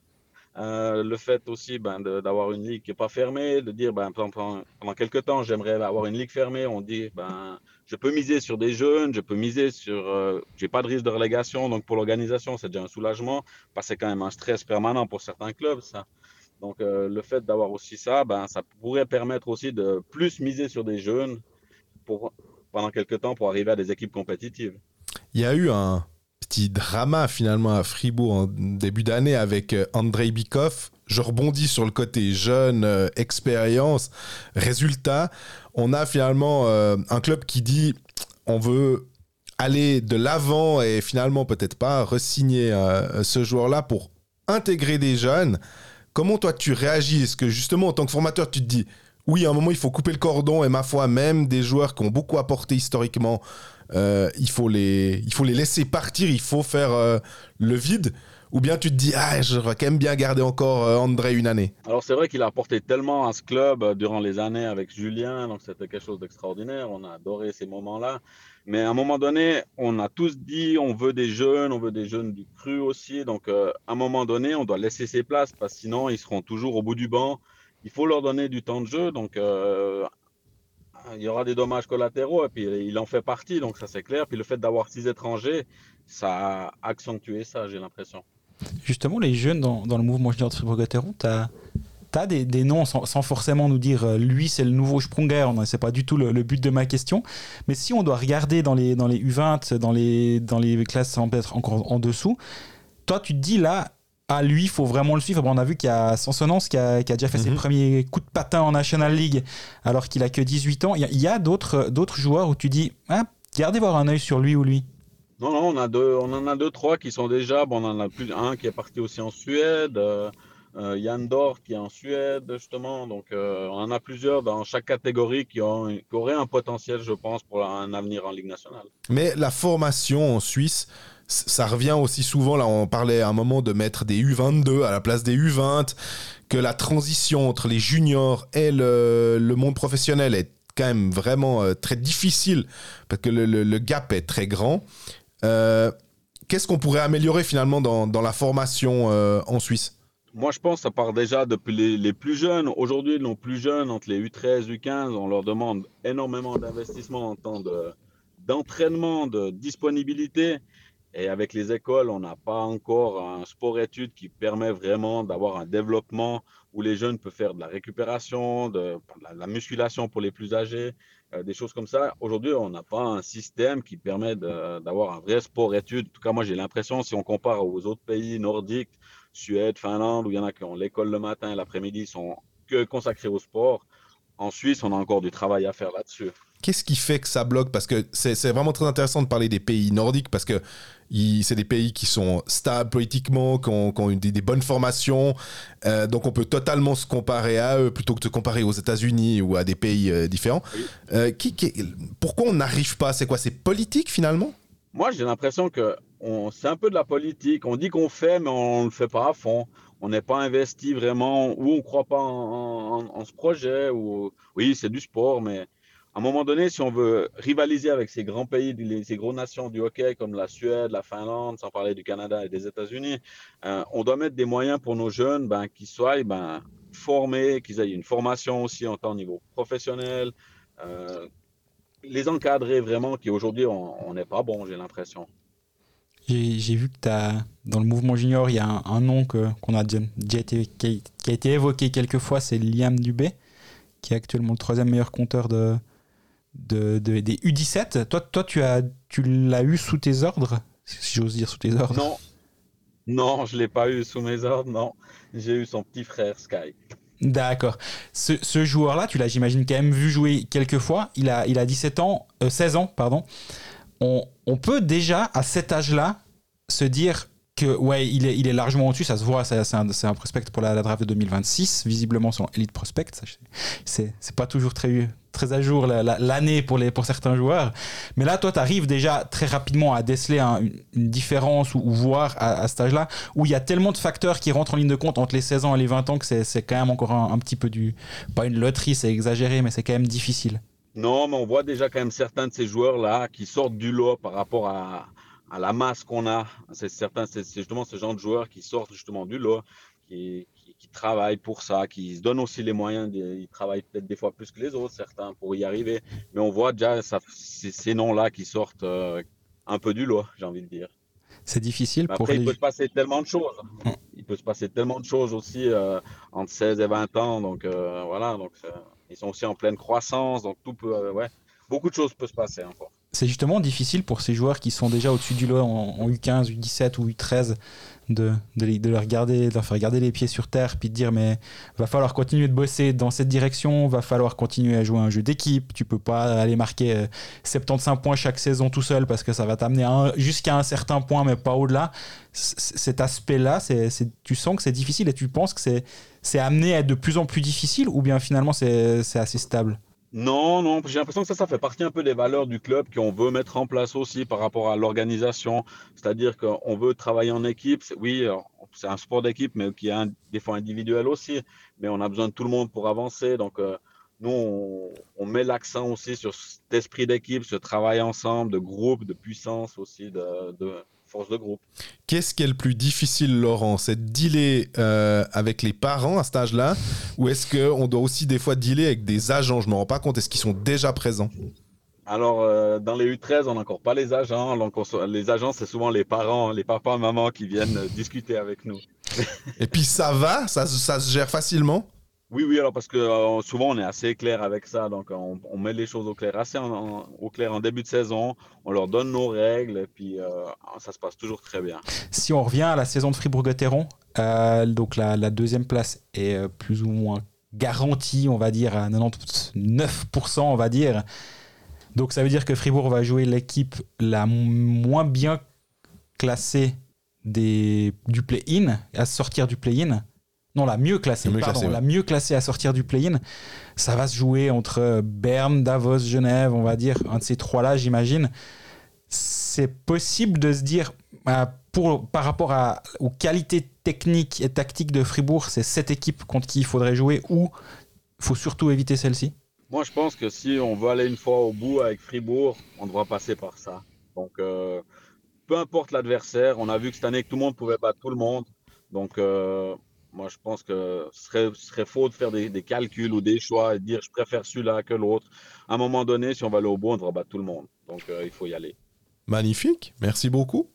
S7: Euh, le fait aussi ben, d'avoir une ligue qui n'est pas fermée, de dire ben, pendant, pendant quelques temps, j'aimerais avoir une ligue fermée. On dit ben, je peux miser sur des jeunes, je peux miser sur. Euh, j'ai pas de risque de relégation, donc pour l'organisation, c'est déjà un soulagement. Parce que c'est quand même un stress permanent pour certains clubs, ça. Donc euh, le fait d'avoir aussi ça, ben, ça pourrait permettre aussi de plus miser sur des jeunes pour, pendant quelques temps pour arriver à des équipes compétitives.
S1: Il y a eu un petit drama finalement à Fribourg en début d'année avec euh, Andrei Bikov. Je rebondis sur le côté jeune, euh, expérience, résultat. On a finalement euh, un club qui dit on veut aller de l'avant et finalement peut-être pas resigner ce joueur-là pour intégrer des jeunes. Comment toi tu réagis? Est-ce que justement en tant que formateur tu te dis oui à un moment il faut couper le cordon et ma foi même des joueurs qui ont beaucoup apporté historiquement euh, il, faut les, laisser partir, il faut faire euh, le vide ou bien tu te dis, ah, j'aurais quand même bien garder encore euh, André une année
S7: Alors c'est vrai qu'il a apporté tellement à ce club durant les années avec Julien, donc c'était quelque chose d'extraordinaire, on a adoré ces moments-là. Mais à un moment donné, on a tous dit, on veut des jeunes, on veut des jeunes du cru aussi, donc à un moment donné, on doit laisser ses places, parce que sinon, ils seront toujours au bout du banc. Il faut leur donner du temps de jeu, donc il y aura des dommages collatéraux et puis il en fait partie, donc ça c'est clair. Puis le fait d'avoir six étrangers, ça a accentué ça, j'ai l'impression.
S2: Justement, les jeunes dans, le mouvement junior de Fribourg-Gotteron, tu as, des, des, noms sans, forcément nous dire euh, lui c'est le nouveau Sprunger, c'est pas du tout le, but de ma question. Mais si on doit regarder dans les, dans les U20, dans les, dans les classes peut-être encore en dessous, toi tu te dis là, ah, lui, il faut vraiment le suivre. on a vu qu'il y a Sansonance qui a, qui a déjà fait ses mhm. premiers coups de patin en National League alors qu'il a que 18 ans. Il y a, d'autres, d'autres joueurs où tu dis, ah, gardez voir un œil sur lui ou lui.
S7: Non, non, on, a deux, on en a deux, trois qui sont déjà. Bon, on en a plus un qui est parti aussi en Suède. Euh, euh Yann Dor qui est en Suède, justement. Donc, euh, on en a plusieurs dans chaque catégorie qui, ont, qui auraient un potentiel, je pense, pour un avenir en Ligue nationale.
S1: Mais la formation en Suisse, ça revient aussi souvent, là on parlait à un moment de mettre des U22 à la place des U20, que la transition entre les juniors et le, monde professionnel est quand même vraiment euh, très difficile, parce que le, gap est très grand. Euh, qu'est-ce qu'on pourrait améliorer finalement dans, la formation euh, en Suisse?
S7: Moi, je pense que ça part déjà depuis les, plus jeunes. Aujourd'hui, nos plus jeunes, entre les U13, U15, on leur demande énormément d'investissement en temps d'entraînement, de disponibilité. Et avec les écoles, on n'a pas encore un sport-études qui permet vraiment d'avoir un développement où les jeunes peuvent faire de la récupération, de, la, musculation pour les plus âgés, des choses comme ça. Aujourd'hui, on n'a pas un système qui permet d'avoir un vrai sport-études. En tout cas, moi, j'ai l'impression, si on compare aux autres pays nordiques, Suède, Finlande, où il y en a qui ont l'école le matin et l'après-midi, sont que consacrés au sport. En Suisse, on a encore du travail à faire là-dessus.
S1: Qu'est-ce qui fait que ça bloque? Parce que c'est vraiment très intéressant de parler des pays nordiques parce que c'est des pays qui sont stables politiquement, qui ont, des, bonnes formations. Euh, donc on peut totalement se comparer à eux plutôt que de se comparer aux États-Unis ou à des pays euh, différents. Euh, pourquoi on n'arrive pas? C'est quoi? C'est politique finalement?
S7: Moi j'ai l'impression que c'est un peu de la politique. On dit qu'on fait, mais on ne le fait pas à fond. On n'est pas investi vraiment, ou on ne croit pas en, en, ce projet. Ou oui, c'est du sport, mais à un moment donné, si on veut rivaliser avec ces grands pays, ces grosses nations du hockey comme la Suède, la Finlande, sans parler du Canada et des États-Unis, euh, on doit mettre des moyens pour nos jeunes ben, qui soient ben, formés, qu'ils aient une formation aussi en temps niveau professionnel, euh, les encadrer vraiment, qui aujourd'hui on n'est pas bon, j'ai l'impression.
S2: J'ai vu que as, dans le mouvement junior, il y a un, nom qu'on a déjà été, qui, a été évoqué quelques fois, c'est Liam Dubé, qui est actuellement le troisième meilleur compteur de, de, des U17. Toi, toi tu, as, tu l'as eu sous tes ordres, si j'ose dire sous tes ordres
S7: Non, non, je ne l'ai pas eu sous mes ordres, non. J'ai eu son petit frère Sky.
S2: D'accord. Ce, joueur-là, tu l'as, j'imagine, quand même vu jouer quelques fois. Il a, il a 17 ans, 16 euh, ans, pardon. On, on, peut déjà, à cet âge-là, se dire que ouais, il est, il est largement au-dessus, ça se voit, c'est c'est un, prospect pour la, la draft de 2026, visiblement son Elite Prospect, c'est pas toujours très, très à jour la- la- l'année pour, les, pour certains joueurs, mais là toi tu arrives déjà très rapidement à déceler un- une, différence ou, voir à, à cet âge-là, où il y a tellement de facteurs qui rentrent en ligne de compte entre les 16 ans et les 20 ans que c'est quand même encore un, petit peu du, pas une loterie, c'est exagéré, mais c'est quand même difficile.
S7: Non, mais on voit déjà quand même certains de ces joueurs-là qui sortent du lot par rapport à, à la masse qu'on a. C'est certains, c'est justement ce genre de joueurs qui sortent justement du lot, qui travaillent pour ça, qui se donnent aussi les moyens. de- ils travaillent peut-être des fois plus que les autres, certains, pour y arriver. Mais on voit déjà ça, ces, noms-là qui sortent euh, un peu du lot, j'ai envie de dire.
S2: C'est difficile
S7: Mais
S2: pour
S7: Après, il
S2: les...
S7: peut se passer tellement de choses.
S2: Mm.
S7: Il peut se passer tellement de choses aussi euh, entre 16 et 20 ans. Donc euh, voilà, donc ils sont aussi en pleine croissance. Donc tout peut, ouais, beaucoup de choses peuvent se passer encore.
S2: c'est justement difficile pour ces joueurs qui sont déjà au-dessus du lot en, en U15, U17 ou U13 de, de, de leur de leur faire garder les pieds sur terre puis de dire mais va falloir continuer de bosser dans cette direction, va falloir continuer à jouer un jeu d'équipe, tu peux pas aller marquer euh, 75 points chaque saison tout seul parce que ça va t'amener jusqu'à un certain point mais pas au-delà. Cet aspect-là, tu sens que c'est difficile et tu penses que c'est, amené à être de plus en plus difficile ou bien finalement c'est assez stable?
S7: Non, non, j'ai l'impression que ça, ça fait partie un peu des valeurs du club qu'on veut mettre en place aussi par rapport à l'organisation. C'est-à-dire qu'on veut travailler en équipe. Oui, euh, c'est un sport d'équipe, mais qui est un- des fois individuel aussi. Mais on a besoin de tout le monde pour avancer. Donc, euh, nous, on, met l'accent aussi sur cet esprit d'équipe, ce travail ensemble, de groupe, de puissance aussi, de force de groupe.
S1: Qu'est-ce qui est le plus difficile, Laurent? C'est de dealer euh, avec les parents à cet âge-là Ou est-ce qu'on doit aussi des fois dealer avec des agents? Je me rends pas compte. Est-ce qu'ils sont déjà présents?
S7: Alors, euh, dans les U13, on n'a encore pas les agents. Donc, on se- les agents, c'est souvent les parents, les papas, mamans qui viennent euh, discuter avec nous.
S1: Et puis ça va? Ça se gère facilement?
S7: Oui, oui, alors parce que euh, souvent on est assez clair avec ça, donc on, on met les choses au clair assez en, au clair en début de saison, on leur donne nos règles et puis euh, ça se passe toujours très bien.
S2: Si on revient à la saison de Fribourg-Gotteron, euh, donc la, deuxième place est euh, plus ou moins garantie, on va dire, à 99%, on va dire. Donc ça veut dire que Fribourg va jouer l'équipe la moins bien classée des, du play-in, à sortir du play-in. Non, la mieux classée,
S1: mieux
S2: pardon,
S1: classée, ouais.
S2: la mieux classée à sortir du play-in. Ça va se jouer entre Berne, Davos, Genève, on va dire, un de ces trois-là, j'imagine. C'est possible de se dire, euh, pour, par rapport à, aux qualités techniques et tactiques de Fribourg, c'est cette équipe contre qui il faudrait jouer ou il faut surtout éviter celle-ci?
S7: Moi je pense que si on veut aller une fois au bout avec Fribourg, on devra passer par ça. Donc euh, peu importe l'adversaire, on a vu que cette année que tout le monde pouvait battre tout le monde, donc euh, moi je pense que ce serait, ce serait faux de faire des, des calculs ou des choix et de dire je préfère celui-là que l'autre. À un moment donné, si on va aller au bout, on devra battre tout le monde, donc euh, il faut y aller.
S1: Magnifique. Merci beaucoup.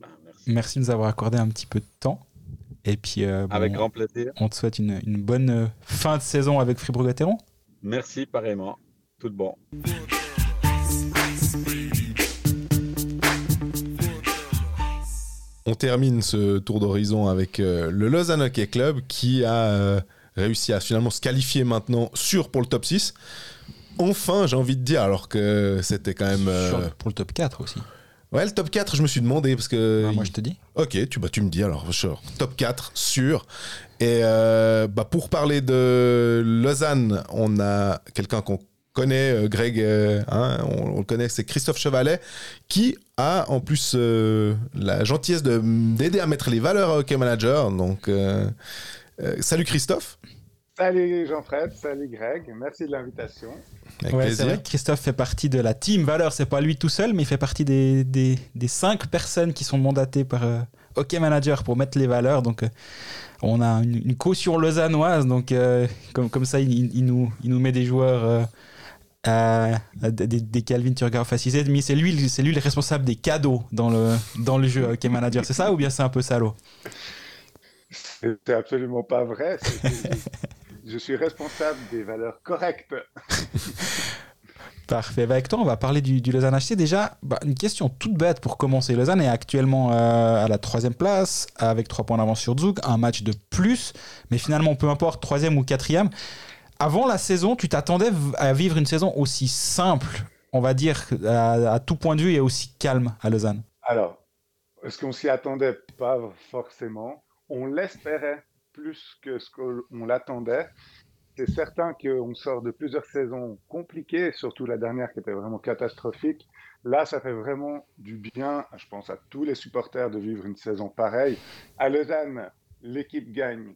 S7: Ben, merci.
S2: Merci de nous avoir accordé un petit peu de temps. Et puis, euh, bon,
S7: Avec grand plaisir.
S2: on te souhaite une, une bonne euh, fin de saison avec Fribourg-Gotteron.
S7: Merci pareillement. Tout bon.
S1: On termine ce tour d'horizon avec euh, le Lausanne Hockey Club qui a euh, réussi à finalement se qualifier maintenant sûr pour le top 6. Enfin, j'ai envie de dire, alors que c'était quand même. euh,
S2: pour le top 4 aussi.
S1: Ouais, le top 4, je me suis demandé parce que.
S2: Ah, moi, je te dis.
S1: Ok, tu, bah, tu me dis alors, sure. top 4, sûr. Et euh, bah, pour parler de Lausanne, on a quelqu'un qu'on connaît, euh, Greg, euh, hein, on, on le connaît, c'est Christophe Chevalet, qui a en plus euh, la gentillesse de- d'aider à mettre les valeurs à Hockey Manager. Donc, euh, euh, salut Christophe.
S8: Salut Jean-Fred, salut Greg, merci de l'invitation.
S2: Ouais, c'est
S1: plaisir.
S2: vrai que Christophe fait partie de la team Valeur. C'est pas lui tout seul, mais il fait partie des, des, des cinq personnes qui sont mandatées par euh, Hockey Manager pour mettre les valeurs. Donc, euh, on a une, une caution lausannoise. Donc, euh, comme, comme ça, il, il nous, il nous met des joueurs. Euh, des, des Calvin Turgar fascisés, mais c'est lui, c'est lui le responsable des cadeaux dans le, dans le jeu Hockey Manager. C'est ça ou bien c'est un peu salaud?
S8: C'est absolument pas vrai. je suis responsable des valeurs correctes. *laughs*
S2: Parfait. Bah, avec toi, on va parler du, du Lausanne HC. Déjà, bah, une question toute bête pour commencer. Lausanne est actuellement euh, à la troisième place, avec trois points d'avance sur Zug, un match de plus. Mais finalement, peu importe, troisième ou quatrième. Avant la saison, tu t'attendais à vivre une saison aussi simple, on va dire, à tout point de vue, et aussi calme à Lausanne.
S8: Alors, est-ce qu'on s'y attendait Pas forcément? On l'espérait plus que ce qu'on l'attendait. C'est certain qu'on sort de plusieurs saisons compliquées, surtout la dernière qui était vraiment catastrophique. Là, ça fait vraiment du bien, je pense, à tous les supporters de vivre une saison pareille. À Lausanne, l'équipe gagne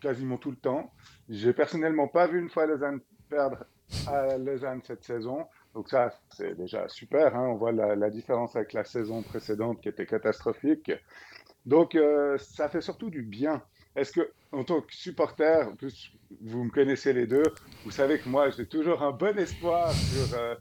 S8: quasiment tout le temps. J'ai personnellement pas vu une fois Lausanne perdre à Lausanne cette saison. Donc ça, c'est déjà super. Hein. On voit la, différence avec la saison précédente qui était catastrophique. Donc euh, ça fait surtout du bien. Est-ce que, en tant que supporter, plus vous me connaissez les deux, vous savez que moi j'ai toujours un bon espoir sur, euh,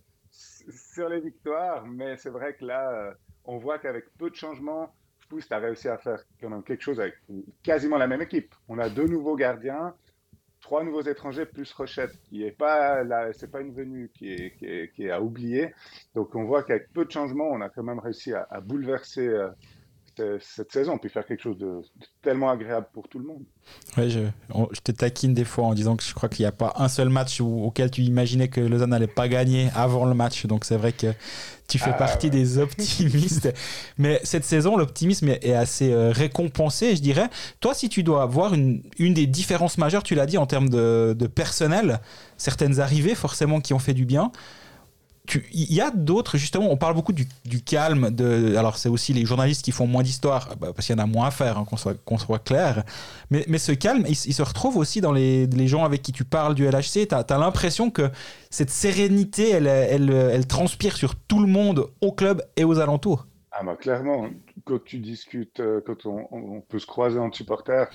S8: sur les victoires, mais c'est vrai que là, euh, on voit qu'avec peu de changements, Spoost a réussi à faire quelque chose avec quasiment la même équipe. On a deux nouveaux gardiens, trois nouveaux étrangers plus Rochette, qui est pas c'est pas une venue qui est, à oublier. Donc on voit qu'avec peu de changements, on a quand même réussi à, à bouleverser euh, cette saison, puis faire quelque chose de, tellement agréable pour tout le monde.
S2: Ouais, je, je, te taquine des fois en disant que je crois qu'il n'y a pas un seul match auquel tu imaginais que Lausanne n'allait pas gagner avant le match. Donc c'est vrai que tu fais ah, partie des optimistes. *laughs* Mais cette saison, l'optimisme est assez euh, récompensé, je dirais. Toi, si tu dois voir une, une des différences majeures, tu l'as dit, en termes de, de personnel, certaines arrivées forcément qui ont fait du bien il y a d'autres, justement, on parle beaucoup du, calme. De, alors, c'est aussi les journalistes qui font moins d'histoire, bah, parce qu'il y en a moins à faire, hein, qu'on soit, soit, clair. Mais, ce calme, il, se retrouve aussi dans les, gens avec qui tu parles du LHC. Tu as, l'impression que cette sérénité, elle, transpire sur tout le monde, au club et aux alentours.
S8: Ah bah clairement, quand tu discutes, euh, quand on, on peut se croiser en supporter,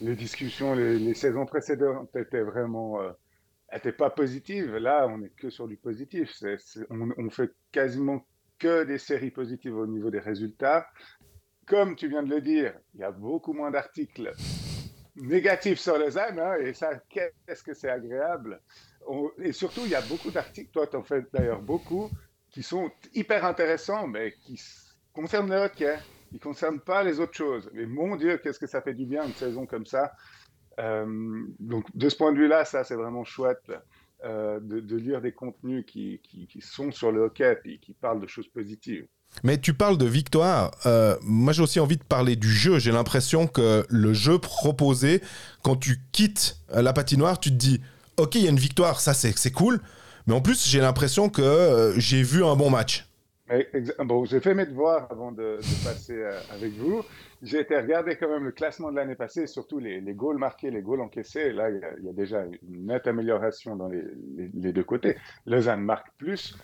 S8: les discussions, les, saisons précédentes étaient vraiment... Euh, n'était pas positive. Là, on est que sur du positif. on, fait quasiment que des séries positives au niveau des résultats. Comme tu viens de le dire, il y a beaucoup moins d'articles négatifs sur Lausanne, hein, et ça, qu'est-ce que c'est agréable? et surtout, il y a beaucoup d'articles, toi, tu en fais d'ailleurs beaucoup, qui sont hyper intéressants, mais qui concernent le hockey. Ils ne concernent pas les autres choses. Mais mon Dieu, qu'est-ce que ça fait du bien une saison comme ça. Euh, donc de ce point de vue-là, ça c'est vraiment chouette euh, de, lire des contenus qui, qui, sont sur le hockey et qui parlent de choses positives.
S1: Mais tu parles de victoire. Euh, moi, j'ai aussi envie de parler du jeu. J'ai l'impression que le jeu proposé, quand tu quittes la patinoire, tu te dis Ok, il y a une victoire, ça c'est cool. Mais en plus, j'ai l'impression que j'ai vu un bon match.
S8: Bon, j'ai fait mes devoirs avant de, passer avec vous j'ai été regarder quand même le classement de l'année passée, surtout les, les goals marqués, les goals encaissés. Là, il y, a, déjà une nette amélioration dans les, les, deux côtés. Lausanne marque plus.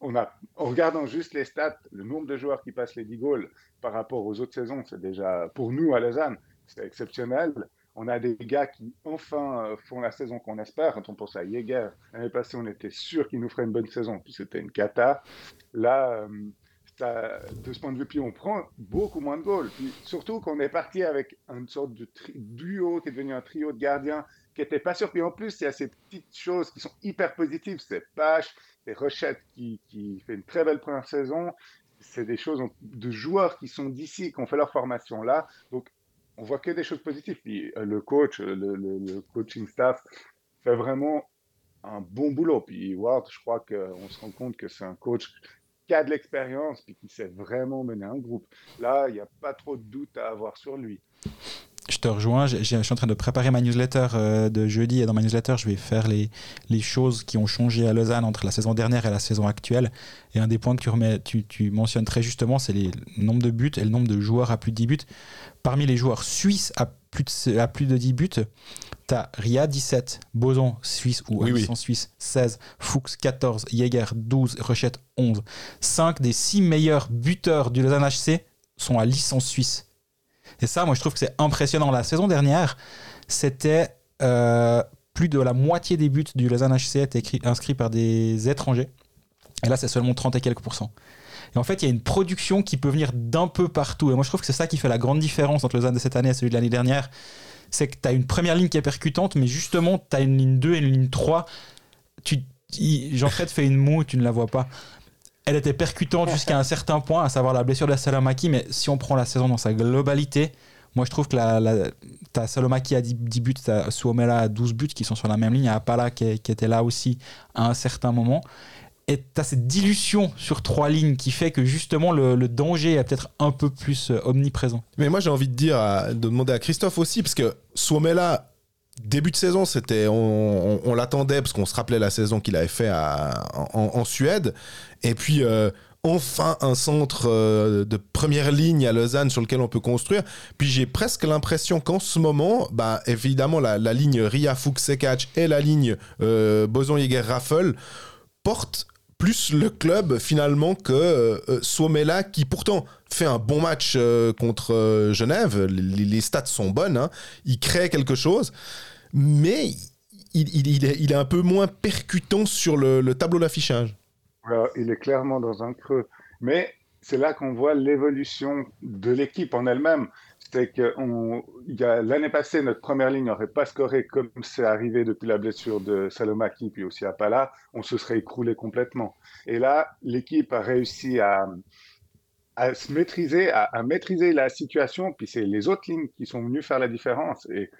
S8: On a, en regardant juste les stats, le nombre de joueurs qui passent les 10 goals par rapport aux autres saisons, c'est déjà, pour nous à Lausanne, c'est exceptionnel. On a des gars qui enfin euh, font la saison qu'on espère. Quand on pense à Jäger, l'année passée, on était sûr qu'il nous ferait une bonne saison, puis c'était une cata. Là, euh, de ce point de vue, puis on prend beaucoup moins de goals. Puis surtout qu'on est parti avec une sorte de duo qui est devenu un trio de gardiens qui n'était pas sûr. En plus, il y a ces petites choses qui sont hyper positives. C'est Pache, c'est Rochette qui, qui, fait une très belle première saison. C'est des choses de joueurs qui sont d'ici, qui ont fait leur formation là. Donc on voit que des choses positives. Puis euh, le coach, le, le coaching staff fait vraiment un bon boulot. Puis Ward, je crois qu'on se rend compte que c'est un coach qui a de l'expérience puis qui sait vraiment mener un groupe. Là, il n'y a pas trop de doute à avoir sur lui.
S2: Je te rejoins, je, suis en train de préparer ma newsletter euh, de jeudi et dans ma newsletter, je vais faire les, choses qui ont changé à Lausanne entre la saison dernière et la saison actuelle. Et un des points que tu, remets, tu mentionnes très justement, c'est le nombre de buts et le nombre de joueurs à plus de 10 buts. Parmi les joueurs suisses à plus de, à plus de 10 buts, T'as Ria 17, Boson Suisse ou oui, Suisse 16, Fuchs 14, Jäger 12, Rochette 11. 5 des 6 meilleurs buteurs du Lausanne HC sont à licence suisse. Et ça, moi, je trouve que c'est impressionnant. La saison dernière, c'était euh, plus de la moitié des buts du Lausanne HC étaient inscrits par des étrangers. Et là, c'est seulement 30 et quelques pourcents. Et en fait, il y a une production qui peut venir d'un peu partout. Et moi, je trouve que c'est ça qui fait la grande différence entre le Lausanne de cette année et celui de l'année dernière c'est que tu as une première ligne qui est percutante, mais justement, tu as une ligne 2 et une ligne 3. Tu, Jean-Fred fait une moue, tu ne la vois pas. Elle était percutante jusqu'à un certain point, à savoir la blessure de la Salomaki, mais si on prend la saison dans sa globalité, moi je trouve que la, as Salomaki à 10, buts, tu as Suomela à 12 buts qui sont sur la même ligne, Apala qui, qui était là aussi à un certain moment. Et tu as cette dilution sur trois lignes qui fait que justement le, danger est peut-être un peu plus euh, omniprésent.
S1: Mais moi j'ai envie de dire, de demander à Christophe aussi, parce que Suomela, début de saison, c'était, on, l'attendait parce qu'on se rappelait la saison qu'il avait fait en, Suède, et puis euh, enfin un centre euh, de première ligne à Lausanne sur lequel on peut construire. Puis j'ai presque l'impression qu'en ce moment, bah évidemment la, ligne Ria Fuchs Sekac et la ligne euh, Boson Jäger Raffel portent plus le club finalement que euh, euh, Suomela qui pourtant fait un bon match euh, contre Genève, les, stats sont bonnes, hein. il crée quelque chose, mais il, est, un peu moins percutant sur le, le tableau d'affichage.
S8: Il est clairement dans un creux. Mais c'est là qu'on voit l'évolution de l'équipe en elle-même. C'est que l'année passée, notre première ligne n'aurait pas scoré comme c'est arrivé depuis la blessure de Salomaki, puis aussi à Pala. On se serait écroulé complètement. Et là, l'équipe a réussi à, à se maîtriser, à, maîtriser la situation. Puis c'est les autres lignes qui sont venues faire la différence. Et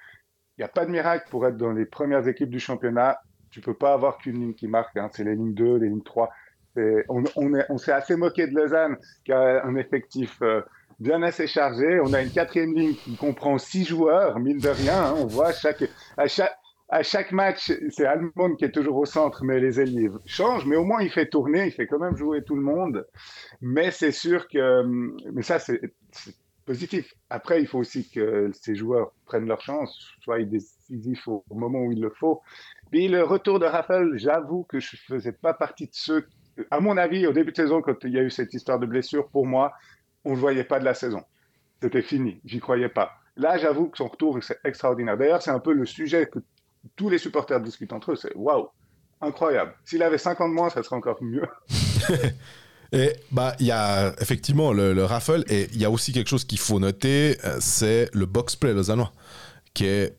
S8: il n'y a pas de miracle pour être dans les premières équipes du championnat. Tu peux pas avoir qu'une ligne qui marque. hein. C'est les lignes 2, les lignes 3. C'est- on, on, est- on s'est assez moqué de Lausanne, qui a un effectif euh, bien assez chargé. On a une quatrième ligne qui comprend six joueurs, mine de rien. hein. on voit chaque, à, chaque, à chaque match, c'est Allemond qui est toujours au centre, mais les ailiers changent. Mais au moins, il fait tourner, il fait quand même jouer tout le monde. Mais c'est sûr que. Mais ça, c'est positif. Après, il faut aussi que ces joueurs prennent leur chance, soient décisifs au moment où il le faut. Puis le retour de Raphaël, j'avoue que je ne faisais pas partie de ceux. À mon avis, au début de saison, quand il y a eu cette histoire de blessure, pour moi, on ne le voyait pas de la saison. C'était fini, j'y croyais pas. Là, j'avoue que son retour, c'est extraordinaire. D'ailleurs, c'est un peu le sujet que tous les supporters discutent entre eux. C'est waouh, incroyable. S'il avait 5 ans de moins, ça serait encore mieux. *laughs*
S1: Et bah il y a effectivement le, le raffle et il y a aussi quelque chose qu'il faut noter, euh, c'est le box play lausannois, qui est,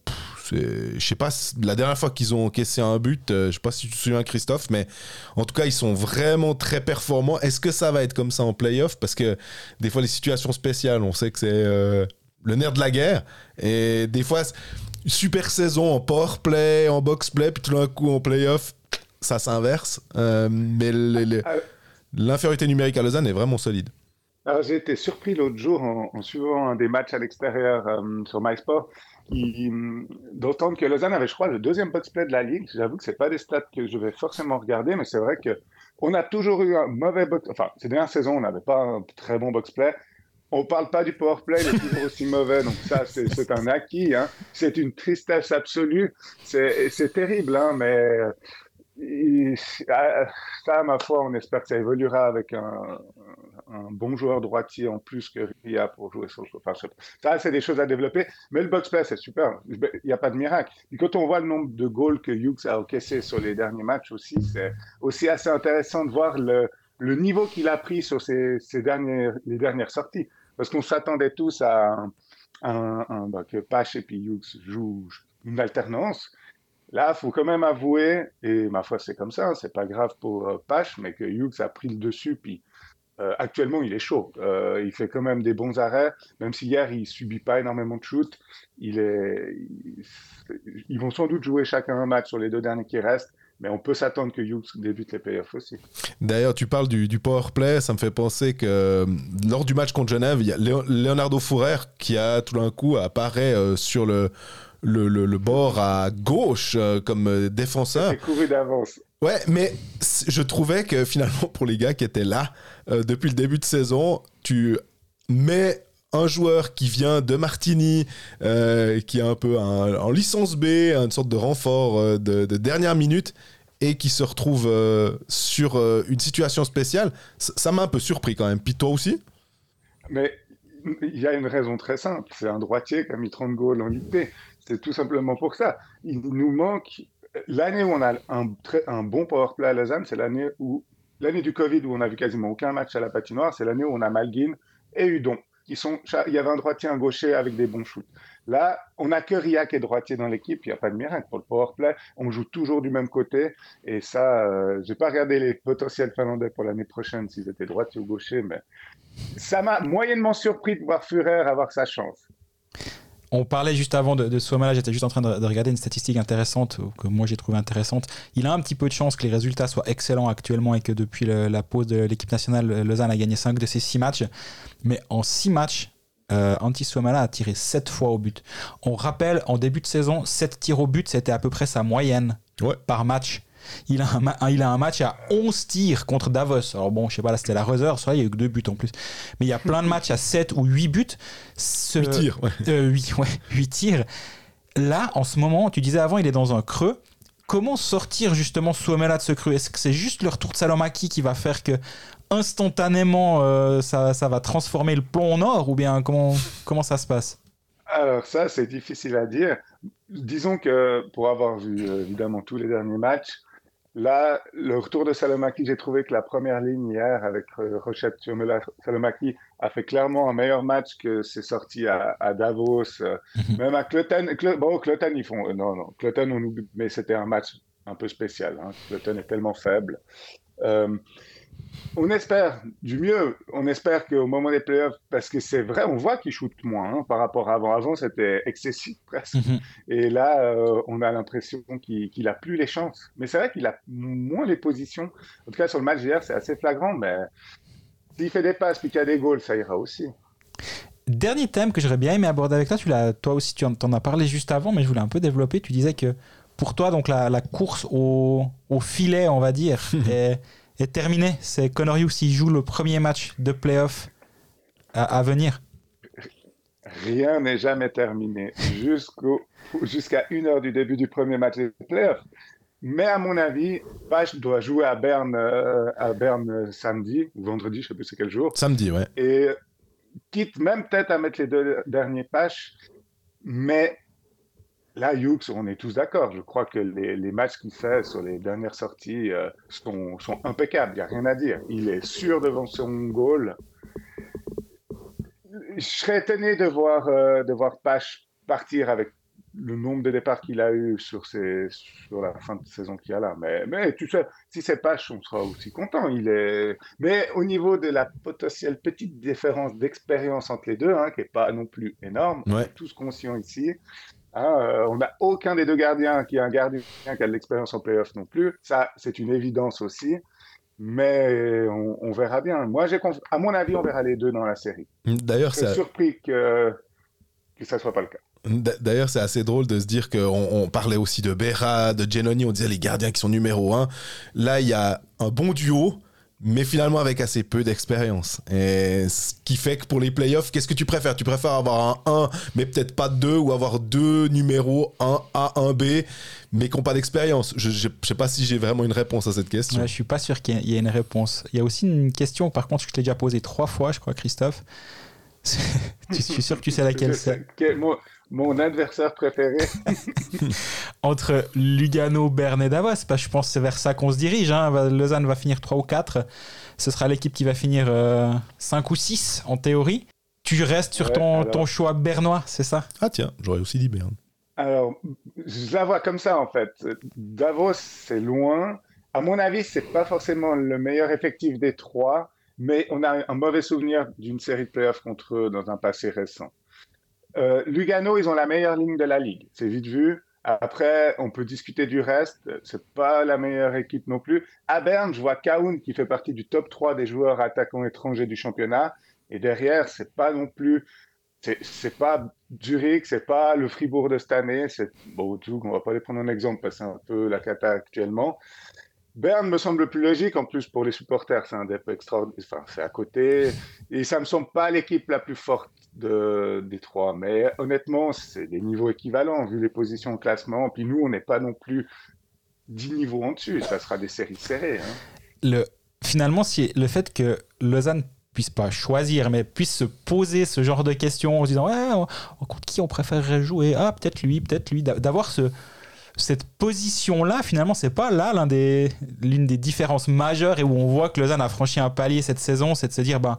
S1: je sais pas, la dernière fois qu'ils ont encaissé un but, euh, je sais pas si tu te souviens Christophe, mais en tout cas ils sont vraiment très performants. Est-ce que ça va être comme ça en playoff? Parce que des fois les situations spéciales, on sait que c'est euh, le nerf de la guerre et des fois super saison en power play, en box play, puis tout d'un coup en playoff, ça s'inverse. Euh, mais
S8: Ah,
S1: L'infériorité numérique à Lausanne est vraiment solide.
S8: Alors, j'ai été surpris l'autre jour en, en suivant un des matchs à l'extérieur euh, sur MySport, d'entendre que Lausanne avait, je crois, le deuxième box-play de la Ligue. J'avoue que c'est pas des stats que je vais forcément regarder, mais c'est vrai que on a toujours eu un mauvais box... Enfin, ces dernières saisons, on n'avait pas un très bon box-play. On parle pas du powerplay, il est toujours aussi mauvais, donc ça, c'est un acquis. Hein. C'est une tristesse absolue. C'est terrible, hein, mais ah, ça, ma foi, on espère que ça évoluera avec un, un bon joueur droitier en plus que Ria pour jouer sur le enfin. Ça, c'est des choses à développer. Mais le box-play, c'est super. Il n'y a pas de miracle. Et quand on voit le nombre de goals que Hughes a encaissé sur les derniers matchs aussi, c'est aussi assez intéressant de voir le, le niveau qu'il a pris sur ces, ces dernières, les dernières sorties. Parce qu'on s'attendait tous à un, un- un- bah, que Pache et puis Hughes jouent une alternance. Là, il faut quand même avouer, et ma foi, c'est comme ça, hein, c'est pas grave pour euh, Pache, mais que Hughes a pris le dessus, puis euh, actuellement, il est chaud. Euh, il fait quand même des bons arrêts, même si hier, il subit pas énormément de shoots. Il est, il- ils vont sans doute jouer chacun un match sur les deux derniers qui restent, mais on peut s'attendre que Hughes débute les playoffs aussi.
S1: D'ailleurs, tu parles du, du power play, ça me fait penser que euh, lors du match contre Genève, il y a Leonardo Fourer qui a tout d'un coup apparaît sur le, le, le- le bord à gauche euh, comme défenseur.
S8: C'est couru d'avance.
S1: Ouais, mais je trouvais que finalement, pour les gars qui étaient là euh, depuis le début de saison, tu mets un joueur qui vient de Martigny, euh, qui est un peu en licence B, une sorte de renfort euh, de, de dernière minute, et qui se retrouve sur une situation spéciale, ça m'a un peu surpris quand même. Puis toi aussi?
S8: Mais il y a une raison très simple. C'est un droitier qui a mis 30 goals en Ligue. C'est tout simplement pour ça. Il nous manque. L'année où on a un, très, un bon powerplay à Lausanne, c'est l'année où. L'année du Covid où on a vu quasiment aucun match à la patinoire, c'est l'année où on a Malguin et Udon. Qui sont, il y avait un droitier, un gaucher avec des bons shoots. Là, on n'a que Ria qui est droitier dans l'équipe, il n'y a pas de miracle. Pour le powerplay, on joue toujours du même côté. Et ça, euh, j'ai pas regardé les potentiels finlandais pour l'année prochaine s'ils étaient droitiers ou gauchers, mais ça m'a moyennement surpris de voir Führer avoir sa chance.
S2: On parlait juste avant de, de j'étais juste en train de, de regarder une statistique intéressante que moi j'ai trouvé intéressante. Il a un petit peu de chance que les résultats soient excellents actuellement et que depuis le- la pause de l'équipe nationale, Lausanne a gagné 5 de ses 6 matchs. Mais en 6 matchs, euh, Antti Suomala a tiré 7 fois au but. On rappelle, en début de saison, 7 tirs au but, c'était à peu près sa moyenne
S1: Ouais.
S2: par match. Il a, un ma- il a un match à 11 tirs contre Davos. Alors bon, je sais pas, là c'était la Ruther, soit il y a eu que 2 buts en plus. Mais il y a plein de *laughs* matchs à 7 ou 8 buts. Ce...
S1: 8 tirs, ouais.
S2: Euh, 8, ouais, 8 tirs. Là, en ce moment, tu disais avant, il est dans un creux. Comment sortir justement Suomela de ce creux? Est-ce que c'est juste le retour de Salomaki qui va faire que instantanément euh, ça, ça va transformer le plomb en or? Ou bien comment, comment ça se passe?
S8: Alors ça, c'est difficile à dire. Disons que pour avoir vu euh, évidemment tous les derniers matchs, là, le retour de Salomaki, j'ai trouvé que la première ligne hier avec euh, Rochette Suomela Salomaki a fait clairement un meilleur match que c'est sorti à, à Davos, euh,
S2: Mhm.
S8: même à Cloton. Clo- bon, Cloton, ils font... euh, non, non, Cloton, on oublie, mais c'était un match un peu spécial. Hein. Cloton est tellement faible. Euh, on espère du mieux. On espère qu'au moment des playoffs, parce que c'est vrai, on voit qu'il shoot moins hein, par rapport à avant. Avant, c'était excessif presque.
S2: Mhm.
S8: Et là, euh, on a l'impression qu'il a plus les chances. Mais c'est vrai qu'il a moins les positions. En tout cas, sur le match d'hier, c'est assez flagrant. Mais s'il fait des passes puis qu'il y a des goals, ça ira aussi.
S2: Dernier thème que j'aurais bien aimé aborder avec toi, tu l'as, toi aussi tu en as parlé juste avant, mais je voulais un peu développer. Tu disais que pour toi, donc la, la course au, au filet, on va dire, est, *laughs* est terminée. C'est Connor Hughes qui joue le premier match de playoff à, à venir.
S8: Rien n'est jamais terminé jusqu'au, jusqu'à une heure du début du premier match des playoffs. Mais à mon avis, Pache doit jouer à Berne, euh, à Berne samedi ou vendredi, je ne sais plus c'est quel jour.
S1: Samedi, ouais.
S8: Et quitte même peut-être à mettre les deux derniers Paches, mais là, Hughes, on est tous d'accord. Je crois que les, les matchs qu'il fait sur les dernières sorties euh, sont, sont impeccables, il n'y a rien à dire. Il est sûr devant son goal. Je serais étonné de voir, euh, de voir Pache partir avec le nombre de départs qu'il a eu sur, ses, sur la fin de saison qu'il y a là. Mais, mais tu sais, si c'est Pache, on sera aussi content. Il est... Mais au niveau de la potentielle petite différence d'expérience entre les deux, hein, qui n'est pas non plus énorme, on
S1: Ouais.
S8: est tous conscients ici. Hein, euh, on n'a aucun des deux gardiens qui a un gardien qui a de l'expérience en playoff non plus. Ça, c'est une évidence aussi. Mais on, on verra bien. Moi, j'ai conf- à mon avis, on verra les deux dans la série.
S1: D'ailleurs,
S8: Je suis
S1: c'est
S8: surpris que, que ça soit pas le cas.
S1: D'ailleurs, c'est assez drôle de se dire qu'on on parlait aussi de Berra, de Genoni, on disait les gardiens qui sont numéro un. Là, il y a un bon duo, mais finalement avec assez peu d'expérience. Et ce qui fait que pour les playoffs, qu'est-ce que tu préfères? Tu préfères avoir un 1, mais peut-être pas deux, ou avoir deux numéros, un A, un B, mais qui n'ont pas d'expérience? Je je sais pas si j'ai vraiment une réponse à cette question.
S2: Ouais, je suis pas sûr qu'il y ait- il y ait une réponse. Il y a aussi une question, par contre, que je t'ai déjà posée trois fois, je crois, Christophe. *laughs* je suis sûr que tu sais laquelle c'est.
S8: Mon, adversaire préféré. *laughs*
S2: Entre Lugano, Berne et Davos, parce que je pense que c'est vers ça qu'on se dirige. Hein. Va- Lausanne va finir 3 ou 4. Ce sera l'équipe qui va finir 5 ou 6 en théorie. Tu restes sur
S8: Ouais,
S2: ton,
S8: alors-
S2: ton choix bernois, c'est ça?
S1: Ah tiens, j'aurais aussi dit Berne.
S8: Alors, je la vois comme ça en fait. Davos, c'est loin. À mon avis, c'est pas forcément le meilleur effectif des trois, mais on a un mauvais souvenir d'une série de playoffs contre eux dans un passé récent. Euh, Lugano, ils ont la meilleure ligne de la ligue, c'est vite vu. Après, on peut discuter du reste. C'est pas la meilleure équipe non plus. À Berne, je vois Kaun qui fait partie du top 3 des joueurs attaquants étrangers du championnat. Et derrière, c'est pas non plus c'est pas Zurich, c'est pas le Fribourg de cette année, c'est bon, on va pas les prendre en exemple parce que c'est un peu la cata actuellement. Berne me semble le plus logique, en plus pour les supporters, c'est un dépôt extraordinaire, c'est à côté, et ça me semble pas l'équipe la plus forte de, des trois, mais honnêtement, c'est des niveaux équivalents vu les positions au classement, puis nous, on n'est pas non plus 10 niveaux en dessus, ça sera des séries serrées. hein.
S2: le, Finalement, si le fait que Lausanne puisse pas choisir, mais puisse se poser ce genre de questions en se disant ouais, on- on- contre qui on préférerait jouer? Ah, peut-être lui, peut-être lui. D'a- D'avoir ce, cette position-là, finalement, c'est pas là l'un des, l'une des différences majeures et où on voit que Lausanne a franchi un palier cette saison, c'est de se dire, ben,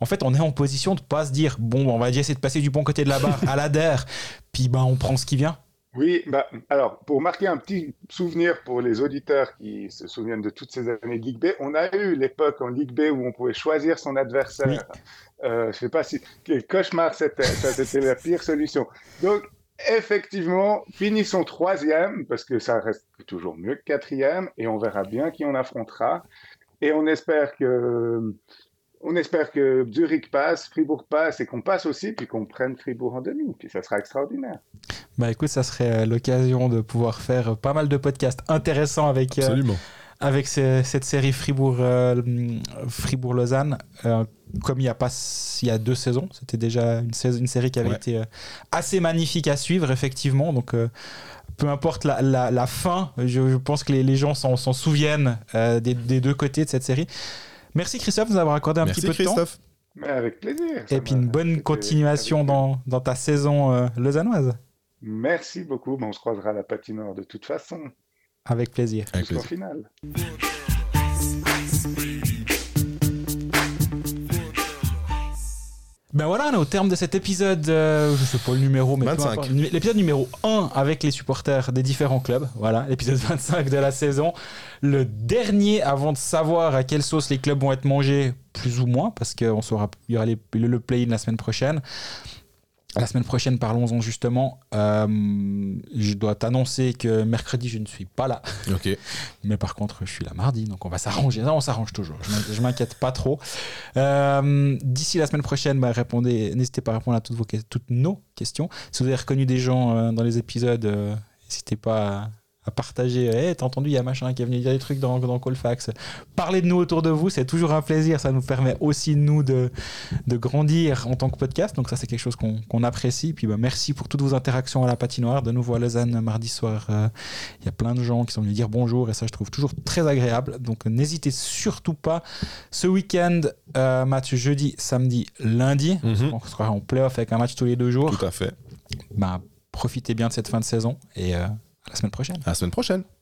S2: en fait, on est en position de pas se dire, bon, on va essayer de passer du bon côté de la barre à la der, *laughs* puis ben, on prend ce qui vient.
S8: Oui, bah, alors, pour marquer un petit souvenir pour les auditeurs qui se souviennent de toutes ces années de Ligue B, on a eu l'époque en Ligue B où on pouvait choisir son adversaire.
S2: Oui.
S8: Euh, je sais pas si quel cauchemar c'était. Ça, c'était la pire solution. Donc, effectivement, finissons troisième parce que ça reste toujours mieux que quatrième et on verra bien qui on affrontera. Et on espère que on espère que Zurich passe, Fribourg passe et qu'on passe aussi, puis qu'on prenne Fribourg en demi. Puis ça sera extraordinaire.
S2: Bah écoute, ça serait euh, l'occasion de pouvoir faire pas mal de podcasts intéressants avec, euh,
S1: Absolument.
S2: Avec ce- cette série Fribourg, euh, Fribourg-Lausanne. euh, comme il y a pas il y a deux saisons, c'était déjà une, saison, une série qui avait
S1: Ouais.
S2: été euh, assez magnifique à suivre effectivement. Donc euh, peu importe la, la- la fin, je, je pense que les, les gens s'en souviennent euh, des, des deux côtés de cette série. Merci Christophe de nous avoir accordé un
S1: Merci
S2: petit peu de temps.
S1: Christophe.
S8: Mais avec plaisir.
S2: Et puis une bonne continuation dans, dans ta saison euh, lausannoise.
S8: Merci beaucoup. mais on se croisera à la patinoire de toute façon.
S2: Avec plaisir.
S1: Avec plaisir.
S8: final.
S2: Ben voilà, on est au terme de cet épisode, euh, je sais pas le numéro, mais peu
S1: 25.
S2: importe. l'épisode numéro 1 avec les supporters des différents clubs. Voilà, *laughs* l'épisode 25 de la saison. Le dernier avant de savoir à quelle sauce les clubs vont être mangés, plus ou moins, parce qu'on saura, il y aura les- le, le play-in la semaine prochaine. La semaine prochaine, parlons-en justement. Euh, je dois t'annoncer que mercredi, je ne suis pas là. *laughs* Mais par contre, je suis là mardi, donc on va s'arranger. Non, on s'arrange toujours. Je m'in- Je m'inquiète pas trop. Euh, D'ici la semaine prochaine, bah, répondez, n'hésitez pas à répondre à toutes, vos, que- toutes nos questions. Si vous avez reconnu des gens euh, dans les épisodes, n'hésitez pas à, à partager. Eh, t'as entendu, il y a machin qui est venu dire des trucs dans, dans Colfax. Parlez de nous autour de vous, c'est toujours un plaisir. Ça nous permet aussi, nous, de, de grandir en tant que podcast. Donc ça, c'est quelque chose qu'on apprécie. Puis bah, merci pour toutes vos interactions à la patinoire. De nouveau à Lausanne, mardi soir. euh, il y a plein de gens qui sont venus dire bonjour et ça, je trouve toujours très agréable. Donc, n'hésitez surtout pas. Ce week-end, euh, match jeudi, samedi, lundi.
S1: Mhm.
S2: On sera en playoff avec un match tous les deux jours.
S1: Tout à fait.
S2: Ben, profitez bien de cette fin de saison et euh, à la semaine prochaine.
S1: À la semaine prochaine.